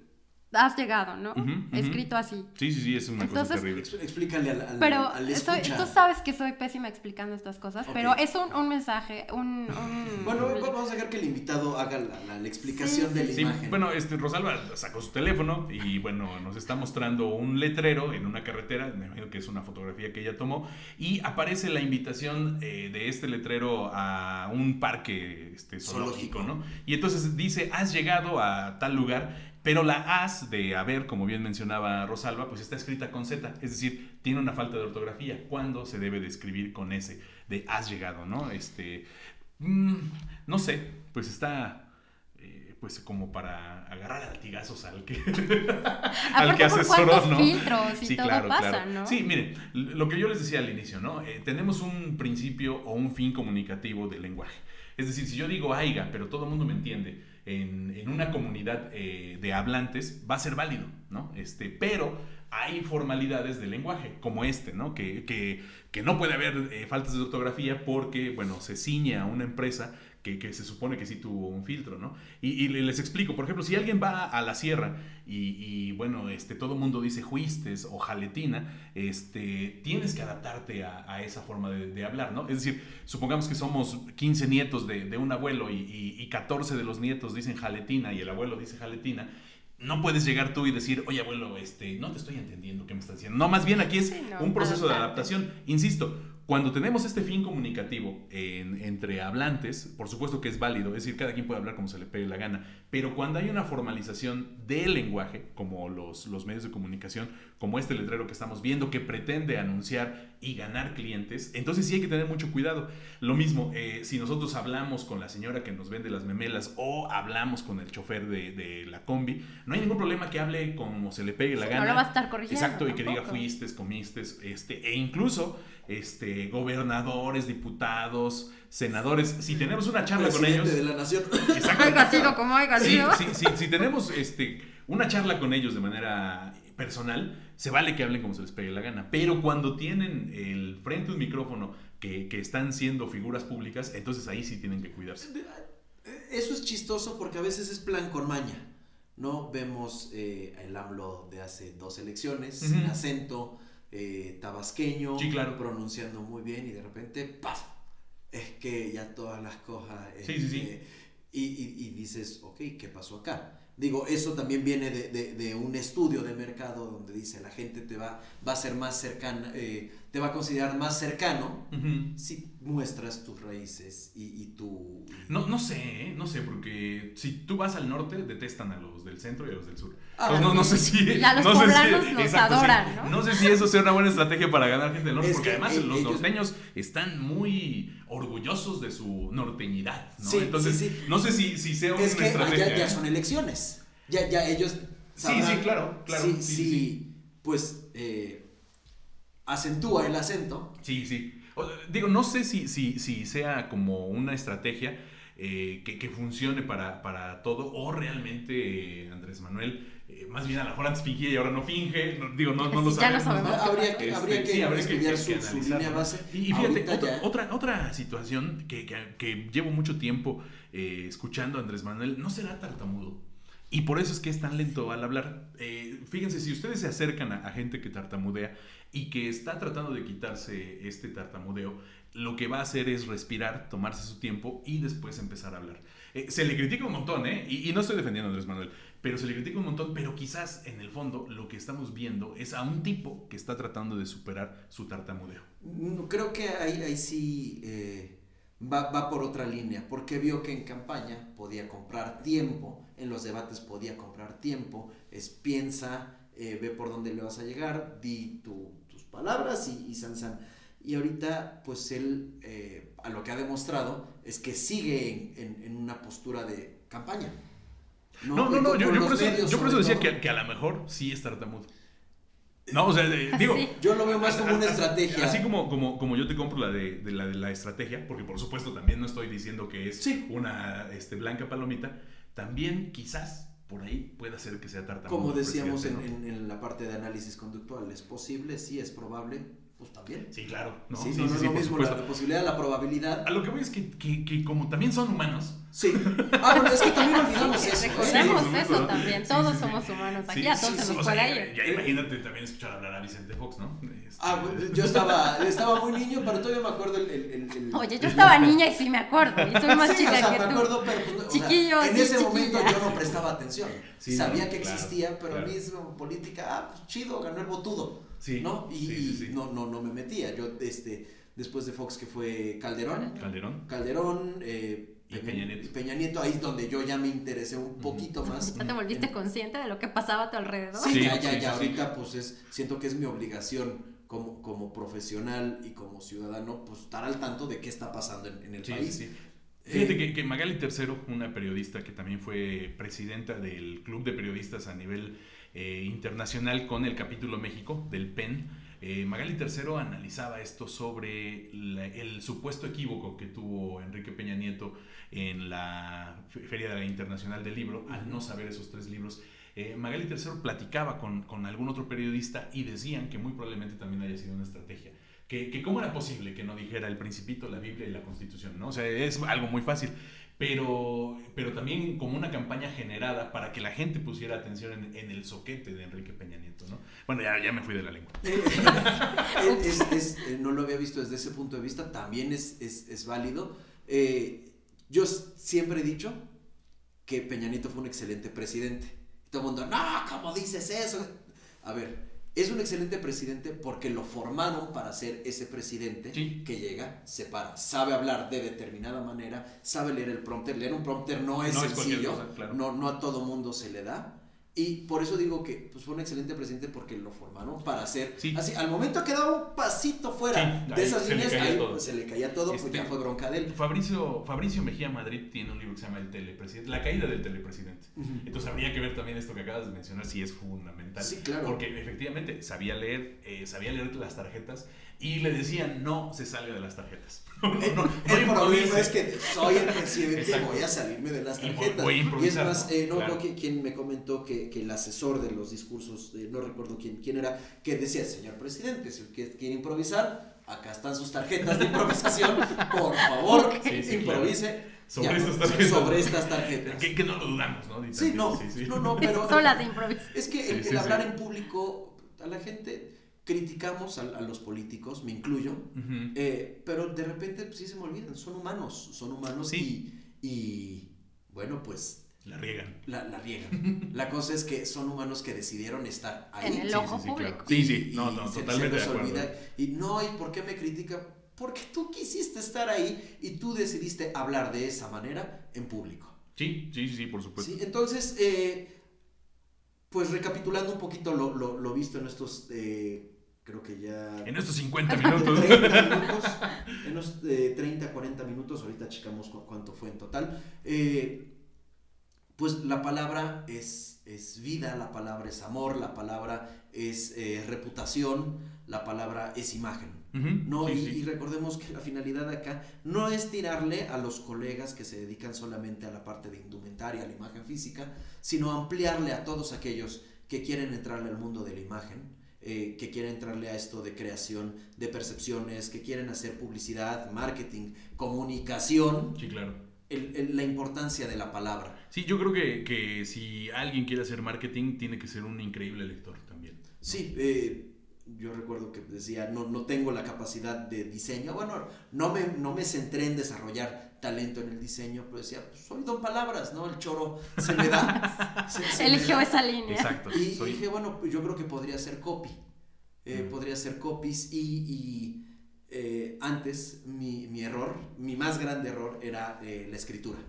has llegado, ¿no? Uh -huh, Escrito así. Sí, sí, sí, es una Entonces, cosa terrible. Explícale al, al, pero al soy, tú sabes que soy pésima explicando estas cosas, okay. pero es un, un mensaje, un, un, Bueno, vamos a dejar que el invitado haga la, la, la explicación sí, de la sí, imagen. Bueno, este, Rosalba sacó su teléfono y, bueno, nos está mostrando un letrero en una carretera, me imagino que es una fotografía que ella tomó, y aparece la invitación eh, de este letrero a un parque este, zoológico, zoológico, ¿no? Y entonces dice, has llegado a tal lugar pero la as de haber, como bien mencionaba Rosalba, pues está escrita con Z, es decir, tiene una falta de ortografía. ¿Cuándo se debe de escribir con S? De has llegado, ¿no? Este, Mm, no sé, pues está pues como para agarrar a latigazos al que, al que asesoró, ¿no? filtros y sí, todo claro, pasa, claro. ¿no? Sí, miren, lo que yo les decía al inicio, ¿no? Eh, tenemos un principio o un fin comunicativo del lenguaje. Es decir, si yo digo aiga, pero todo el mundo me entiende, en, una comunidad eh, de hablantes va a ser válido, ¿no? Este, pero hay formalidades del lenguaje, como este, ¿no? Que, que, que no puede haber eh, faltas de ortografía porque, bueno, se ciñe a una empresa que, se supone que sí tuvo un filtro, ¿no? Y, les explico, por ejemplo, si alguien va a la sierra y, bueno, este, todo el mundo dice juistes o jaletina, este, tienes que adaptarte a, esa forma de, hablar, ¿no? Es decir, supongamos que somos 15 nietos de, un abuelo y, y 14 de los nietos dicen jaletina y el abuelo dice jaletina, no puedes llegar tú y decir, oye abuelo, este, no te estoy entendiendo qué me estás diciendo. No, más bien aquí es un proceso de adaptación. Insisto, cuando tenemos este fin comunicativo entre hablantes, por supuesto que es válido, es decir, cada quien puede hablar como se le pegue la gana, pero cuando hay una formalización del lenguaje, como los, los medios de comunicación, como este letrero que estamos viendo, que pretende anunciar y ganar clientes, entonces sí hay que tener mucho cuidado. Lo mismo, eh, si nosotros hablamos con la señora que nos vende las memelas o hablamos con el chofer de, la combi, no hay ningún problema que hable como se le pegue la gana. No lo va a estar corrigiendo. Exacto, y que diga fuiste, comiste, este, e incluso este, gobernadores, diputados, senadores, si tenemos una charla con ellos. de la nación. Exacto. como haya sí, sí, sí, si tenemos este, una charla con ellos de manera personal, se vale que hablen como se les pegue la gana. Pero cuando tienen el frente un micrófono que, que están siendo figuras públicas, entonces ahí sí tienen que cuidarse. Eso es chistoso porque a veces es plan con maña. ¿no? Vemos eh, el AMLO de hace dos elecciones, sin acento, eh, tabasqueño, pronunciando muy bien y de repente, ¡paf! Es que ya todas las cosas... Este, y, y, dices, ok, ¿qué pasó acá? Digo, eso también viene de, de, un estudio de mercado donde dice la gente te va, va a ser más cercana, eh, te va a considerar más cercano si muestras tus raíces y, y tu... No, no sé, ¿eh? no sé, porque si tú vas al norte, detestan a los del centro y a los del sur. Ah, no, no, sé si... los no poblanos sé adoran, ¿no? No sé si eso sea una buena estrategia para ganar gente del norte, porque además los norteños están muy orgullosos de su norteñidad, ¿no? Entonces, no sé si, si sea una es que estrategia. Ya, ya son elecciones. Ya, ya ellos. sí, sí, claro, claro. Sí, sí, pues eh, acentúa el acento. Sí, sí. Digo, no sé si, si, si sea como una estrategia eh, que, funcione para, para, todo o realmente Andrés Manuel eh, más bien a lo mejor antes fingía y ahora no finge, digo, no, no lo sabemos. Habría que, habría que, estudiar su, línea base. Y, fíjate, otra, otra, otra, situación que, que, llevo mucho tiempo eh, escuchando a Andrés Manuel, no será tartamudo. Y por eso es que es tan lento al hablar. Eh, fíjense, si ustedes se acercan a, gente que tartamudea y que está tratando de quitarse este tartamudeo, lo que va a hacer es respirar, tomarse su tiempo y después empezar a hablar. se le critica un montón, ¿eh? Y, y, no estoy defendiendo a Andrés Manuel, pero se le critica un montón, pero quizás en el fondo lo que estamos viendo es a un tipo que está tratando de superar su tartamudeo. Creo que ahí, ahí sí eh, va, va, por otra línea, porque vio que en campaña podía comprar tiempo, en los debates podía comprar tiempo, es piensa, eh, ve por dónde le vas a llegar, di tus palabras y, y san san. Y ahorita, pues él, eh, a lo que ha demostrado, es que sigue en, en una postura de campaña. No, no, no, yo, por eso, decía que, a lo mejor sí es tartamudo. No, o sea, digo. Yo lo veo más como una estrategia. Así como, como, como yo te compro la de, la de la estrategia, porque por supuesto también no estoy diciendo que es una este, blanca palomita, también quizás por ahí pueda ser que sea tartamudo. Como decíamos en, en, la parte de análisis conductual, es posible, sí es probable, pues también. Sí, claro. No, sí, no, es lo mismo la, posibilidad, la probabilidad. A lo que voy es que, que, que, como también son humanos. Sí. Ah, bueno, es que también olvidamos eso. ¿eh? Recordemos eso también. Todos somos humanos. Aquí a todos se nos. Ya, imagínate también escuchar hablar a Vicente Fox, ¿no? Este, ah, yo estaba, estaba muy niño, pero todavía me acuerdo el. el, el, Oye, yo estaba niña y sí me acuerdo. Y soy más chica o sea, que me tú. acuerdo, pero. Pues, Chiquillo, en ese momento yo no prestaba atención. Sabía que existía, pero a mí es política, ah, pues chido, ganó el botudo. Sí, ¿no? Y, no, no, no me metía. Yo, este, después de Fox, que fue Calderón. Calderón. Calderón, eh, y Peña, Nieto. Peña Nieto, ahí es donde yo ya me interesé un poquito más. ¿Ya te volviste consciente de lo que pasaba a tu alrededor? Sí, ya, ya, ya. Ahorita, pues es, siento que es mi obligación como, como profesional y como ciudadano, pues estar al tanto de qué está pasando en, el país. Fíjate Eh, que, que Magali Tercero, una periodista que también fue presidenta del Club de Periodistas a nivel eh, internacional con el capítulo México del PEN, eh, Magali Tercero analizaba esto sobre la- el supuesto equívoco que tuvo Enrique Peña Nieto en la Fe- Feria Internacional del Libro al no saber esos tres libros. Eh, Magali Tercero platicaba con, con algún otro periodista y decían que muy probablemente también haya sido una estrategia. Que, que cómo era posible que no dijera el principito, la Biblia y la Constitución, ¿no? O sea, es algo muy fácil. Pero, pero también como una campaña generada para que la gente pusiera atención en, el soquete de Enrique Peña Nieto, ¿no? Bueno, ya, ya me fui de la lengua. Eh, es- eh, no lo había visto desde ese punto de vista, también es, válido. Eh, yo siempre he dicho que Peña Nieto fue un excelente presidente. Todo el mundo, no, ¿cómo dices eso? A ver, es un excelente presidente porque lo formaron para ser ese presidente Sí. que llega, se para, sabe hablar de determinada manera, sabe leer el prompter. Leer un prompter no es No es cualquier sencillo, cosa, claro. no, no a todo mundo se le da. Y por eso digo que pues, fue un excelente presidente porque lo formaron para hacer Sí. así. Al momento que daba un pasito fuera Sí, de esas se líneas, ahí todo. pues, se le caía todo, pues Este- ya fue bronca de él. Fabricio, Fabricio Mejía Madrid tiene un libro que se llama El telepresidente, La caída del telepresidente. Entonces habría que ver también esto que acabas de mencionar, si es fundamental. Sí, claro. Porque efectivamente sabía leer, eh, sabía leer las tarjetas y le decían no se salga de las tarjetas. No, no, El, no, no el problema es que soy el presidente, Exacto. voy a salirme de las tarjetas. voy a y es más, ¿no? eh, no Claro. creo que quien me comentó que, que el asesor de los discursos, eh, no recuerdo quién, quién era, que decía, señor presidente, si usted quiere improvisar, acá están sus tarjetas de improvisación, por favor, Sí, sí, improvise. Sobre Ya, estas tarjetas. Sobre estas tarjetas. Que, que no lo dudamos, ¿no? Sí, no, sí, sí. no, no, pero... Son las de improviso. Es que Sí, el, el sí. hablar en público, a la gente criticamos a, a los políticos, me incluyo, eh, pero de repente pues, sí se me olvidan, son humanos, son humanos Sí. y, y, bueno, pues La riegan. la, la riegan. la cosa es que son humanos que decidieron estar ahí. En el Sí, ojo sí, sí, público. claro. Sí, sí, y- no, y no, se- totalmente se de nos acuerdo. olvida. Y no, ¿y por qué me critica? Porque tú quisiste estar ahí y tú decidiste hablar de esa manera en público. Sí, sí, sí, por supuesto. Sí, entonces, eh, pues recapitulando un poquito lo, lo- lo visto en estos, eh, creo que ya... En estos 50 minutos. 30 minutos, en unos eh, 30, 40 minutos, ahorita checamos cu- cuánto fue en total. Eh, pues la palabra es, es vida, la palabra es amor, la palabra es eh, reputación, la palabra es imagen. ¿no? sí, y, sí. y recordemos que la finalidad acá no es tirarle a los colegas que se dedican solamente a la parte de indumentaria, a la imagen física, sino ampliarle a todos aquellos que quieren entrarle al mundo de la imagen, eh, que quieren entrarle a esto de creación de percepciones, que quieren hacer publicidad, marketing, comunicación, Sí, claro. el- el- la importancia de la palabra. Sí, yo creo que, que si alguien quiere hacer marketing, tiene que ser un increíble lector también. ¿no? Sí, eh, yo recuerdo que decía, no, no tengo la capacidad de diseño. Bueno, no me, no me centré en desarrollar talento en el diseño, pero decía, pues soy don palabras, ¿no? El choro se me da. se- se me Eligió da. esa línea. Exacto. Y soy- dije, bueno, pues yo creo que podría ser copy. Eh, Mm. Podría ser copies y, y, eh, antes mi, mi error, mi más grande error era eh, la escritura.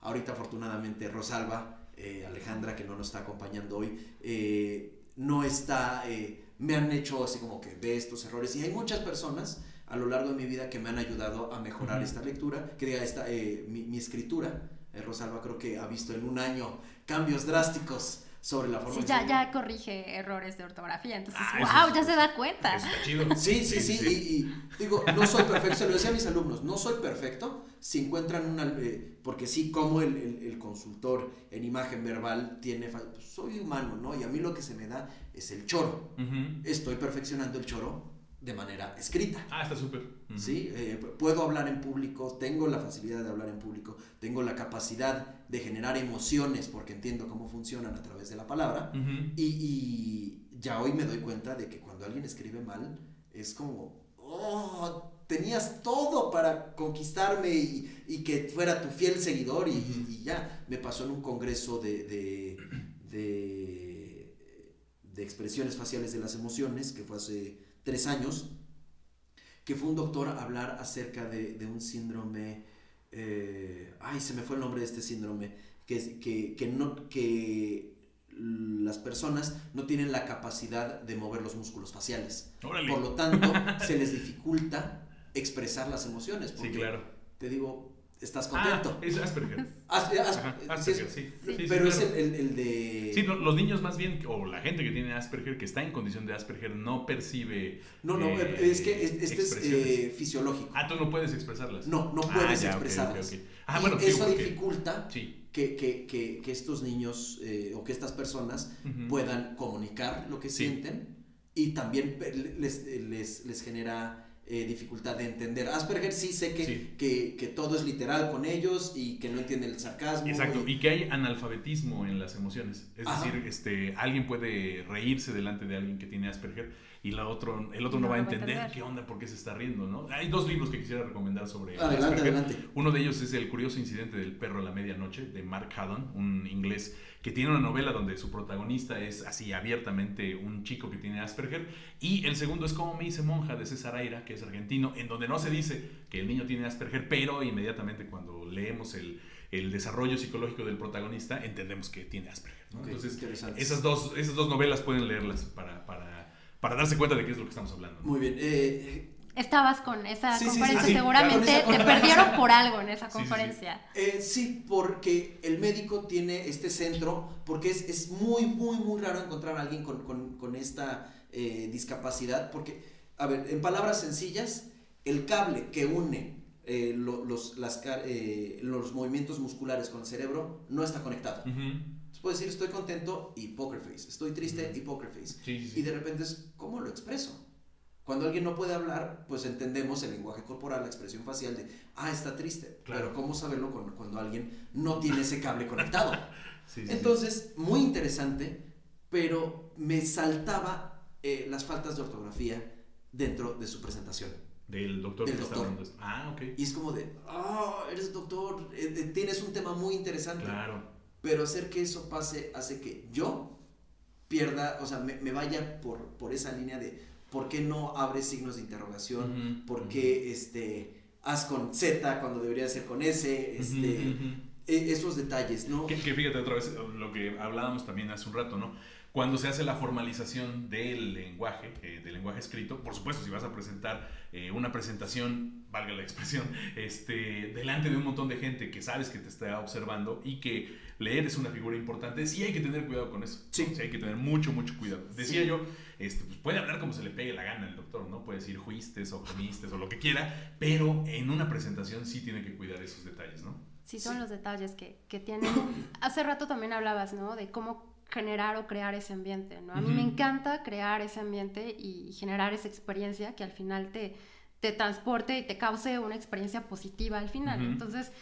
Ahorita afortunadamente Rosalba, eh, Alejandra, que no nos está acompañando hoy, eh, no está, eh, me han hecho así como que ve estos errores y hay muchas personas a lo largo de mi vida que me han ayudado a mejorar esta lectura, que diga, esta, eh, mi, mi escritura. Eh, Rosalba creo que ha visto en un año cambios drásticos sobre la forma Sí, ya, ya corrige errores de ortografía. Entonces, Ah, wow, es- ya se da cuenta. Está chido. Sí, sí, sí, y, y digo, no soy perfecto, se lo decía a mis alumnos, no soy perfecto, si encuentran una, eh, porque sí, como el, el- el consultor en imagen verbal tiene, pues, soy humano, ¿no? Y a mí lo que se me da es el choro, estoy perfeccionando el choro de manera escrita. Ah, está súper. ¿Sí? Eh, puedo hablar en público, tengo la facilidad de hablar en público, tengo la capacidad de generar emociones porque entiendo cómo funcionan a través de la palabra. Y, y ya hoy me doy cuenta de que cuando alguien escribe mal, es como, oh, tenías todo para conquistarme y, y que fuera tu fiel seguidor y, y- y ya. Me pasó en un congreso de, de, de, de expresiones faciales de las emociones, que fue hace tres años, que fue un doctor a hablar acerca de, de un síndrome, eh, ay, se me fue el nombre de este síndrome, que, que, que no, que las personas no tienen la capacidad de mover los músculos faciales. Órale. Por lo tanto, se les dificulta expresar las emociones. Sí, porque, claro. Te digo, estás Ah, contento. es Asperger. As- as- Ajá, sí, Asperger, es- sí. Sí. Pero es el, el- el de... Sí, no, los niños más bien, o la gente que tiene Asperger, que está en condición de Asperger, no percibe. No, no, eh, es que es- este es expresiones. eh, fisiológico. Ah, tú no puedes expresarlas. No, no Ah, puedes ya, expresarlas. ok, ok. Ah, y bueno, digo, eso dificulta Sí. que, que- que- que estos niños eh, o que estas personas puedan comunicar lo que Sí. sienten y también pe- les, les, les genera eh, dificultad de entender. Asperger sí sé que, Sí. Que, que todo es literal con ellos y que no entienden el sarcasmo. Exacto, y- y que hay analfabetismo en las emociones. Es Ajá. decir, este, alguien puede reírse delante de alguien que tiene Asperger y la otro, el otro no, No va a lo va a entender entender. qué onda, por qué se está riendo, ¿no? Hay dos libros que quisiera recomendar sobre Adelante, Asperger. adelante. Uno de ellos es El curioso incidente del perro a la medianoche, de Mark Haddon, un inglés que tiene una novela donde su protagonista es así abiertamente un chico que tiene Asperger. Y el segundo es Cómo me hice monja, de César Aira, que es argentino, en donde no se dice que el niño tiene Asperger, pero inmediatamente cuando leemos el, el desarrollo psicológico del protagonista, entendemos que tiene Asperger. ¿no? Ok, Entonces, interesante. esas dos, esas dos novelas pueden leerlas para, para, para darse cuenta de qué es lo que estamos hablando. ¿no? Muy bien. eh, Estabas con esa Sí, sí, sí, conferencia, sí, seguramente esa te conferencia. perdieron por algo en esa Sí, sí, sí. conferencia. Eh, sí, porque el médico tiene este centro, porque es, es muy, muy, muy raro encontrar a alguien con, con- con esta eh, discapacidad, porque, a ver, en palabras sencillas, el cable que une eh, lo- los, las eh, los movimientos musculares con el cerebro no está conectado. Ujú. Entonces puedo decir, estoy contento y poker face, estoy triste y poker face. Sí, sí, sí. Y de repente es, ¿cómo lo expreso? Cuando alguien no puede hablar, pues entendemos el lenguaje corporal, la expresión facial de, ah, está triste. Claro. Pero ¿cómo saberlo cuando, cuando alguien no tiene ese cable conectado? Entonces, muy interesante, pero me saltaba eh, las faltas de ortografía dentro de su presentación. Del doctor Del que está doctor. hablando. Ah, ok. Y es como de, ah, eres doctor, eh, eh, tienes un tema muy interesante. Claro. Pero hacer que eso pase hace que yo pierda, o sea, me, me vaya por, por esa línea de por qué no abres signos de interrogación, Ujú, por qué este, haz con Z cuando debería ser con S, este, e- esos detalles, ¿no? Que, que fíjate otra vez lo que hablábamos también hace un rato, ¿no? Cuando se hace la formalización del lenguaje, eh, del lenguaje escrito, por supuesto, si vas a presentar eh, una presentación, valga la expresión, este, delante de un montón de gente que sabes que te está observando y que leer es una figura importante, sí hay que tener cuidado con eso. Sí. hay que tener mucho, mucho cuidado. Decía Sí. yo, este, pues puede hablar como se le pegue la gana el doctor, ¿no? Puede decir juistes o comistes o lo que quiera, pero en una presentación sí tiene que cuidar esos detalles, ¿no? Sí, son Sí. los detalles que, que tienen. Hace rato también hablabas, ¿no? De cómo generar o crear ese ambiente, ¿no? A mí me encanta crear ese ambiente y generar esa experiencia que al final te, te transporte y te cause una experiencia positiva al final. Entonces,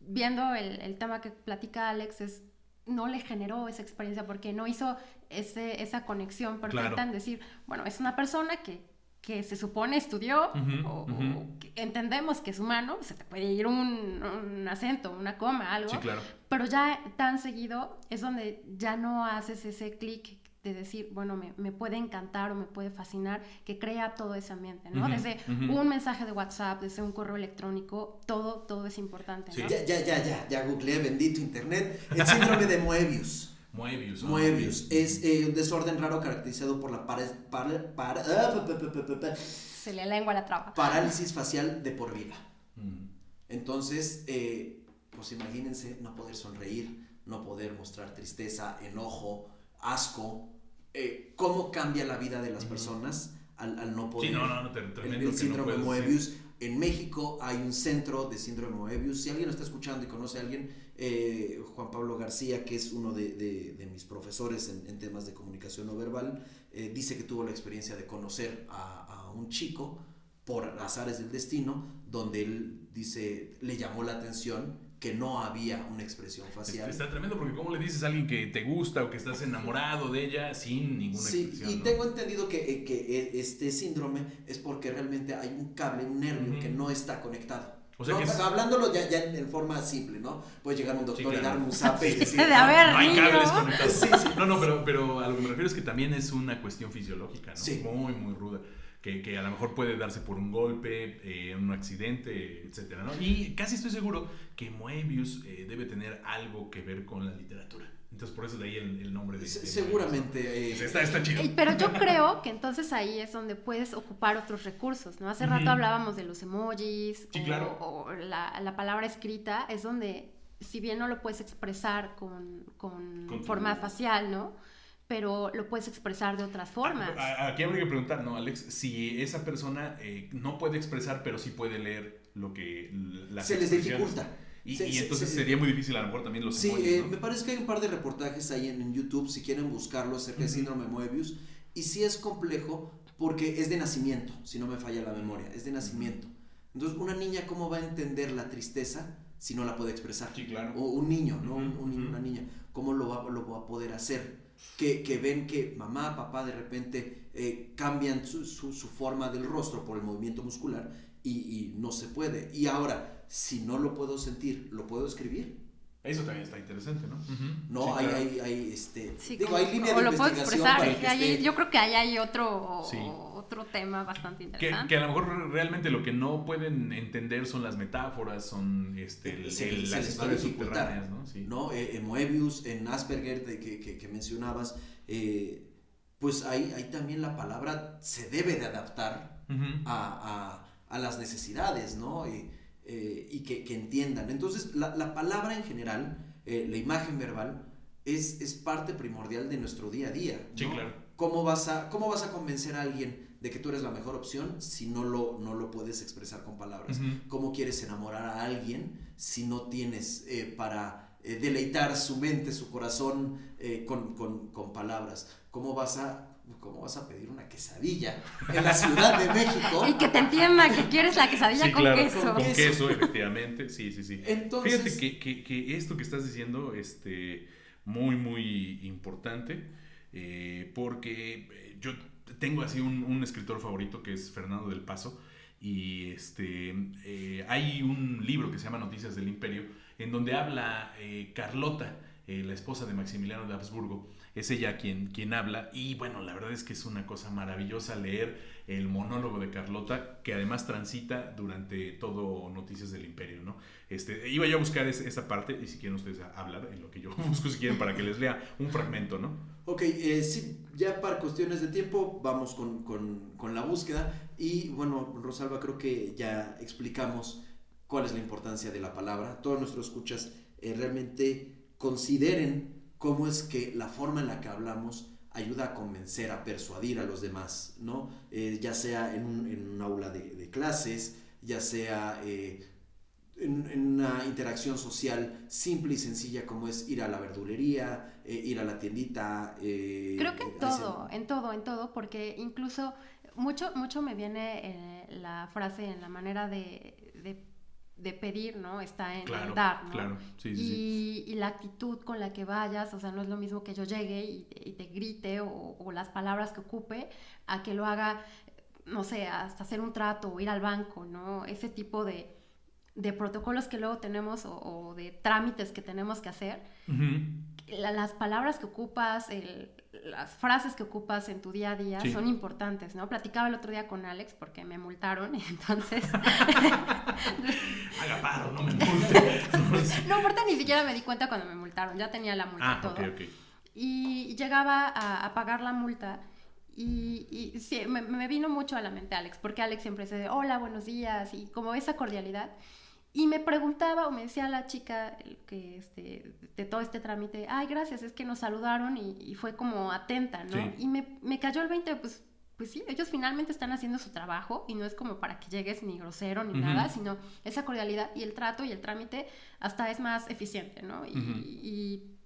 viendo el, el tema que platica Alex, es no le generó esa experiencia porque no hizo ese, esa conexión perfecta Claro. en decir, bueno, es una persona que, que se supone estudió Ujú, o, ujú. o que entendemos que es humano, se te puede ir un, un acento, una coma, algo, Sí, claro. pero ya tan seguido es donde ya no haces ese clic de decir, bueno, me, me puede encantar o me puede fascinar, que crea todo ese ambiente, ¿no? Ujú, Desde ujú. un mensaje de WhatsApp, desde un correo electrónico, todo, todo es importante, Sí. ¿no? Ya, ya, ya, ya, ya googleé, bendito internet, el síndrome de Moebius. Moebius. ah, Moebius es eh, un desorden raro caracterizado por la para- para- para- ah, Se le lengua la traba. parálisis facial de por vida. Mm. Entonces, eh, pues imagínense no poder sonreír, no poder mostrar tristeza, enojo, asco, eh, cómo cambia la vida de las Ujú. personas al, al no poder. Sí, no, no, no, el, el que no síndrome puedes Moebius. En México hay un centro de síndrome Moebius. Si alguien lo está escuchando y conoce a alguien, eh, Juan Pablo García, que es uno de, de- de mis profesores en, en temas de comunicación no verbal, eh, dice que tuvo la experiencia de conocer a, a un chico por azares del destino, donde él dice, le llamó la atención que no había una expresión facial. Está tremendo porque cómo le dices a alguien que te gusta o que estás enamorado de ella sin ninguna Sí, expresión. y ¿no? tengo entendido que, eh, que este síndrome es porque realmente hay un cable, un nervio que no está conectado. O sea No, que es- Hablándolo ya, ya en forma simple, ¿no? Puede llegar un doctor Sí, y darme un zape y decir... De haber No hay cables conectados. Sí, sí. No, no, pero, pero a lo que me refiero es que también es una cuestión fisiológica, ¿no? Sí. Muy, muy ruda. Que, que a lo mejor puede darse por un golpe, eh, un accidente, etcétera, ¿no? Y casi estoy seguro que Moebius eh, debe tener algo que ver con la literatura. Entonces por eso de ahí el, nombre de... seguramente. Eh, está, está chido. Pero yo creo que entonces ahí es donde puedes ocupar otros recursos, ¿no? Hace rato hablábamos de los emojis o, la, palabra escrita, es donde, si bien no lo puedes expresar con, forma facial, ¿no? pero lo puedes expresar de otras formas. Aquí habría que preguntar, ¿no, Alex? Si esa persona eh, no puede expresar, pero sí puede leer lo que... Se les dificulta. Y, entonces sería muy difícil a lo mejor también los Sí, eh, me parece que hay un par de reportajes ahí en, YouTube, si quieren buscarlo, acerca del síndrome Moebius. Y sí es complejo porque es de nacimiento, si no me falla la memoria, es de nacimiento. Entonces, una niña, ¿cómo va a entender la tristeza si no la puede expresar? Sí, claro. O un niño, ¿no? un, niño, una niña, ¿cómo lo va, lo va a poder hacer? Que, que, ven que mamá, papá de repente eh, cambian su, su, su, forma del rostro por el movimiento muscular y, y, no se puede. Y ahora, si no lo puedo sentir, ¿lo puedo escribir? Eso también está interesante, ¿no? No, hay, hay, hay, este, digo, hay línea de lo puedo expresar, yo creo que ahí hay otro, otro tema bastante interesante. Que, a lo mejor realmente lo que no pueden entender son las metáforas, son este, el, las historias subterráneas, ¿no? Sí. ¿no? Eh, en Moebius, en Asperger de, que, que, mencionabas, eh, pues ahí, ahí también la palabra se debe de adaptar a, a, a, las necesidades, ¿no? Eh, eh, y que, entiendan. Entonces, la, palabra en general, eh, la imagen verbal, es, es, parte primordial de nuestro día a día. Sí, claro. ¿Cómo vas, a, ¿Cómo vas a convencer a alguien de que tú eres la mejor opción si no lo, no lo puedes expresar con palabras? ¿Cómo quieres enamorar a alguien si no tienes eh, para deleitar su mente, su corazón con, con, con palabras? ¿Cómo vas a ¿cómo vas a pedir una quesadilla en la Ciudad de México? Y que te entienda que quieres la quesadilla con queso. Con queso, efectivamente, sí, sí, sí. Fíjate que, que, esto que estás diciendo, este, muy, muy importante, eh, porque eh, yo tengo así un, escritor favorito que es Fernando del Paso, y este, eh, hay un libro que se llama Noticias del Imperio, en donde habla Carlota, la esposa de Maximiliano de Habsburgo, es ella quien, quien habla y bueno, la verdad es que es una cosa maravillosa leer el monólogo de Carlota que además transita durante todo Noticias del Imperio, ¿no? Este, iba yo a buscar esa parte y si quieren ustedes hablar en lo que yo busco si quieren para que les lea un fragmento, ¿no? Ok, eh, sí, ya para cuestiones de tiempo vamos con, con, con la búsqueda y bueno, Rosalba, creo que ya explicamos cuál es la importancia de la palabra. Todos nuestros escuchas eh, realmente consideren cómo es que la forma en la que hablamos ayuda a convencer, a persuadir a los demás, ¿no? Eh, ya sea en un, aula de, clases, ya sea eh, en, una interacción social simple y sencilla como es ir a la verdulería, eh, ir a la tiendita. Creo que en todo, en todo, en todo, porque incluso mucho, mucho me viene la frase en la manera de de pedir, ¿no? Está en dar, ¿no? Claro, sí, sí, y, y, la actitud con la que vayas, o sea, no es lo mismo que yo llegue y, te grite o, las palabras que ocupe, a que lo haga, no sé, hasta hacer un trato o ir al banco, ¿no? Ese tipo de, de protocolos que luego tenemos o, de trámites que tenemos que hacer. las palabras que ocupas, el, las frases que ocupas en tu día a día son importantes, ¿no? Platicaba el otro día con Alex porque me multaron entonces... Haga paro, no me multe. no, aparte ni siquiera me di cuenta cuando me multaron, ya tenía la multa ah, todo. Okay, Y llegaba a, pagar la multa y, y sí, me, me, vino mucho a la mente Alex, porque Alex siempre dice, hola, buenos días, y como esa cordialidad. Y me preguntaba o me decía la chica que este, de todo este trámite, ay, gracias, es que nos saludaron y, fue como atenta, ¿no? Y me, me, cayó el 20, pues, pues sí, ellos finalmente están haciendo su trabajo y no es como para que llegues ni grosero ni nada, sino esa cordialidad y el trato y el trámite hasta es más eficiente, ¿no? Y, y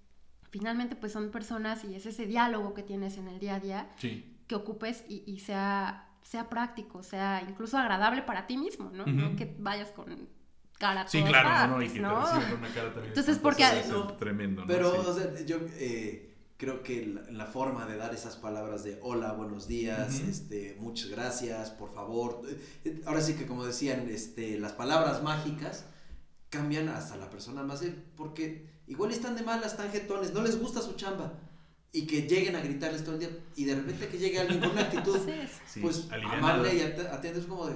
finalmente pues son personas y es ese diálogo que tienes en el día a día que ocupes y, y, sea, sea práctico, sea incluso agradable para ti mismo, ¿no? No que vayas con cara Sí, claro, no, y que te una cara también. Entonces, porque... tremendo, ¿no? Pero, o sea, yo eh, creo que la, forma de dar esas palabras de hola, buenos días, este, muchas gracias, por favor. Eh, ahora sí que como decían, este, las palabras mágicas cambian hasta la persona más... Porque igual están de malas, están jetones, no les gusta su chamba y que lleguen a gritarles todo el día y de repente que llegue alguien con una actitud pues amable y atento es como de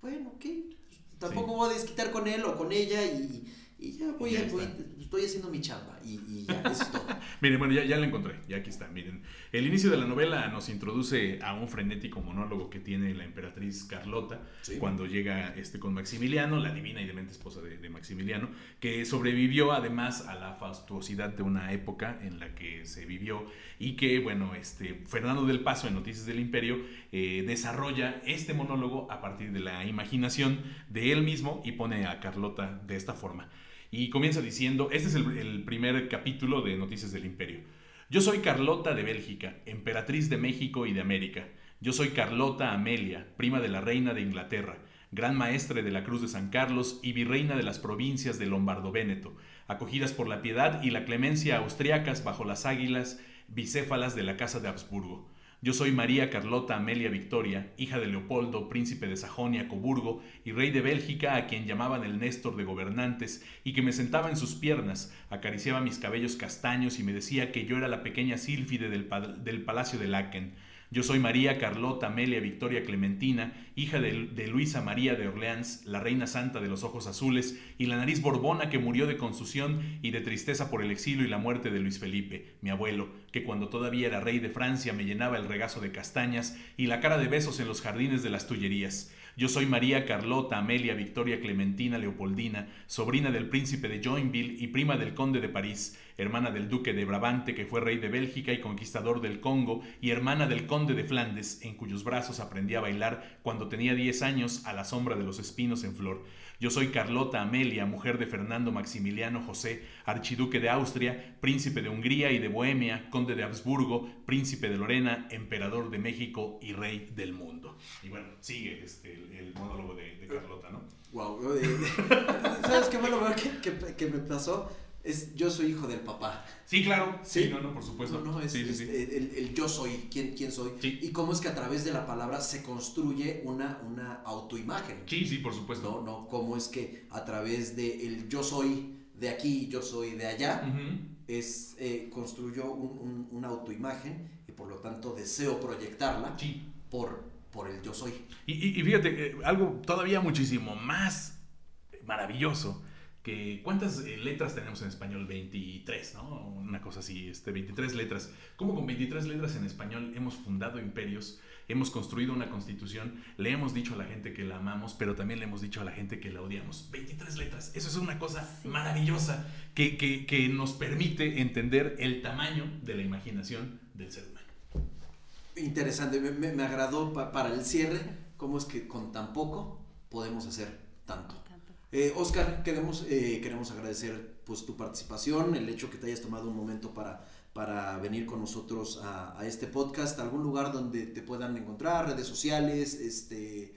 bueno, ¿qué? Tampoco voy a desquitar con él o con ella y, y ya voy, voy, estoy haciendo mi chamba y, y ya, eso es todo. Miren, bueno, ya, ya la encontré, ya aquí está, miren. El inicio de la novela nos introduce a un frenético monólogo que tiene la emperatriz Carlota Sí. cuando llega este, con Maximiliano, la divina y demente esposa de, de Maximiliano, que sobrevivió además a la fastuosidad de una época en la que se vivió y que, bueno, este, Fernando del Paso en Noticias del Imperio eh, desarrolla este monólogo a partir de la imaginación de él mismo y pone a Carlota de esta forma. Y comienza diciendo, este es el, el primer capítulo de Noticias del Imperio. Yo soy Carlota de Bélgica, emperatriz de México y de América. Yo soy Carlota Amelia, prima de la reina de Inglaterra, gran maestre de la Cruz de San Carlos y virreina de las provincias de Lombardo-Véneto, acogidas por la piedad y la clemencia austriacas bajo las águilas bicéfalas de la Casa de Habsburgo. Yo soy María Carlota Amelia Victoria, hija de Leopoldo, príncipe de Sajonia, Coburgo y rey de Bélgica, a quien llamaban el Néstor de gobernantes, y que me sentaba en sus piernas, acariciaba mis cabellos castaños y me decía que yo era la pequeña sílfide del, pa- del palacio de Laken. Yo soy María Carlota Amelia Victoria Clementina, hija de, Luisa María de Orleans, la reina santa de los ojos azules, y la nariz borbona que murió de consución y de tristeza por el exilio y la muerte de Luis Felipe, mi abuelo, que cuando todavía era rey de Francia me llenaba el regazo de castañas y la cara de besos en los jardines de las Tullerías. Yo soy María Carlota Amelia Victoria Clementina Leopoldina, sobrina del príncipe de Joinville y prima del conde de París, hermana del duque de Brabante que fue rey de Bélgica y conquistador del Congo, y hermana del conde de Flandes, en cuyos brazos aprendí a bailar cuando tenía 10 años a la sombra de los espinos en flor. Yo soy Carlota Amelia, mujer de Fernando Maximiliano José, archiduque de Austria, príncipe de Hungría y de Bohemia, conde de Habsburgo, príncipe de Lorena, emperador de México y rey del mundo. Y bueno, sigue este, el, monólogo de, Carlota, ¿no? Wow. ¿Sabes qué bueno que, que, que me pasó? Es yo soy hijo del papá. Sí, claro. Sí, Sí. no, no, por supuesto. No, no, es, sí, sí, es sí. El, el yo soy, quién, quién soy. Y cómo es que a través de la palabra se construye una, una autoimagen. Sí, sí, por supuesto. No, no, cómo es que a través de el yo soy de aquí, yo soy de allá, es eh, construyó un- un- una autoimagen y por lo tanto deseo proyectarla Sí. por, por el yo soy. Y, y- y fíjate, eh, algo todavía muchísimo más maravilloso, que ¿cuántas eh, letras tenemos en español? 23, ¿no? Una cosa así, este, 23 letras. ¿Cómo con 23 letras en español hemos fundado imperios, hemos construido una constitución, le hemos dicho a la gente que la amamos, pero también le hemos dicho a la gente que la odiamos? 23 letras, eso es una cosa maravillosa que, que- que nos permite entender el tamaño de la imaginación del ser humano. Interesante, me, me- me agradó pa- para el cierre cómo es que con tan poco podemos hacer tanto. Eh, Oscar, queremos, eh, queremos agradecer pues, tu participación, el hecho que te hayas tomado un momento para, para venir con nosotros a, a este podcast, algún lugar donde te puedan encontrar, redes sociales, este,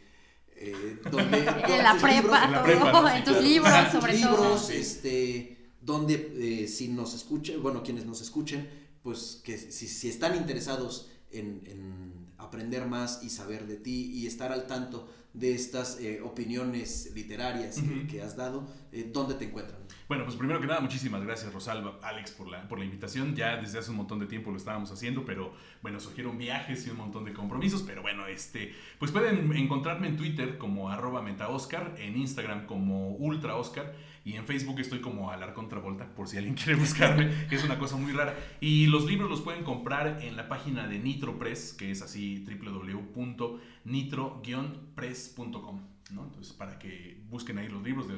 eh, donde, En la prepa, En la todo, prepa, ¿no? Sí, en tus libros, sobre libros, todo. Este, donde eh, si nos escuchen, bueno, quienes nos escuchen, pues que si, si están interesados en, en aprender más y saber de ti y estar al tanto de estas eh, opiniones literarias que- has dado, eh, ¿dónde te encuentran? Bueno, pues primero que nada, muchísimas gracias Rosalba, Alex, por la, por la invitación. Ya desde hace un montón de tiempo lo estábamos haciendo, pero bueno, surgieron viajes y un montón de compromisos. Pero bueno, este, pues pueden encontrarme en Twitter como arroba metaoscar, en Instagram como ultraoscar y en Facebook estoy como Alarcón Travolta, por si alguien quiere buscarme, que es una cosa muy rara. Y los libros los pueden comprar en la página de Nitro Press, que es así www.nitro-press.com. ¿no? Entonces, para que busquen ahí los libros de,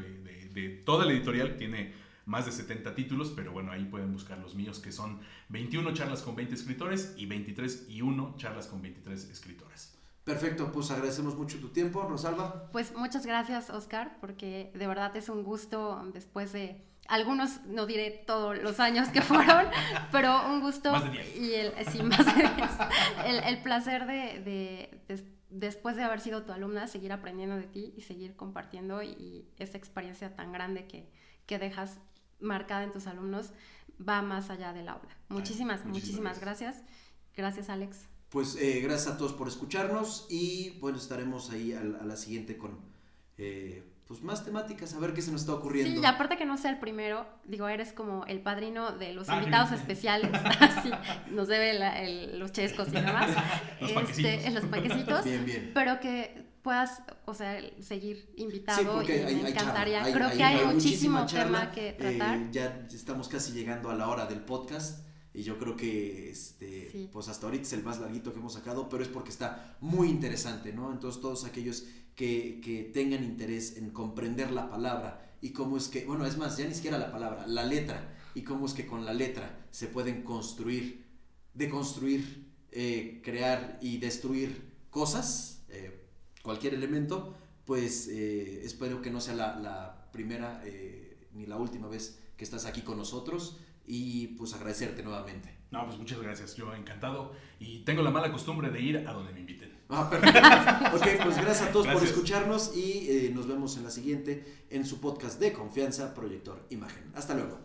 de- toda la editorial, tiene más de 70 títulos, pero bueno, ahí pueden buscar los míos, que son 21 charlas con 20 escritores y 23 y 1 charlas con 23 escritoras. Perfecto, pues agradecemos mucho tu tiempo, Rosalba. Pues muchas gracias, Oscar, porque de verdad es un gusto después de algunos, no diré todos los años que fueron, pero un gusto Más de diez. y el, sí, más de diez. el, el placer de, de- des- después de haber sido tu alumna, seguir aprendiendo de ti y seguir compartiendo y, y esa experiencia tan grande que, que dejas marcada en tus alumnos va más allá del aula. Muchísimas, muchísimas muchísimas gracias. Gracias, Alex. Pues eh, gracias a todos por escucharnos y bueno, estaremos ahí a, la- a la siguiente con eh, pues más temáticas, a ver qué se nos está ocurriendo. Sí, aparte que no sea el primero, digo, eres como el padrino de los Ah, invitados sí. especiales. Así, nos debe la- el- los chescos y demás. Los Este, panquecitos. los panquecitos. Bien, bien. Pero que puedas, o sea, el- seguir invitado Sí, porque y hay, me hay encantaría. Creo que hay muchísimo charla. tema que tratar. Eh, ya estamos casi llegando a la hora del podcast. Y yo creo que este, pues hasta ahorita es el más larguito que hemos sacado, pero es porque está muy interesante, ¿no? Entonces todos aquellos que, que tengan interés en comprender la palabra y cómo es que, bueno, es más, ya ni siquiera la palabra, la letra, y cómo es que con la letra se pueden construir, deconstruir, eh, crear y destruir cosas, eh, cualquier elemento, pues eh, espero que no sea la, la primera ni la última vez que estás aquí con nosotros y pues agradecerte nuevamente. No, pues muchas gracias, yo encantado y tengo la mala costumbre de ir a donde me inviten. Ah, perfecto. ok, pues gracias a todos por escucharnos y nos vemos en la siguiente en su podcast de confianza, Proyector Imagen. Hasta luego.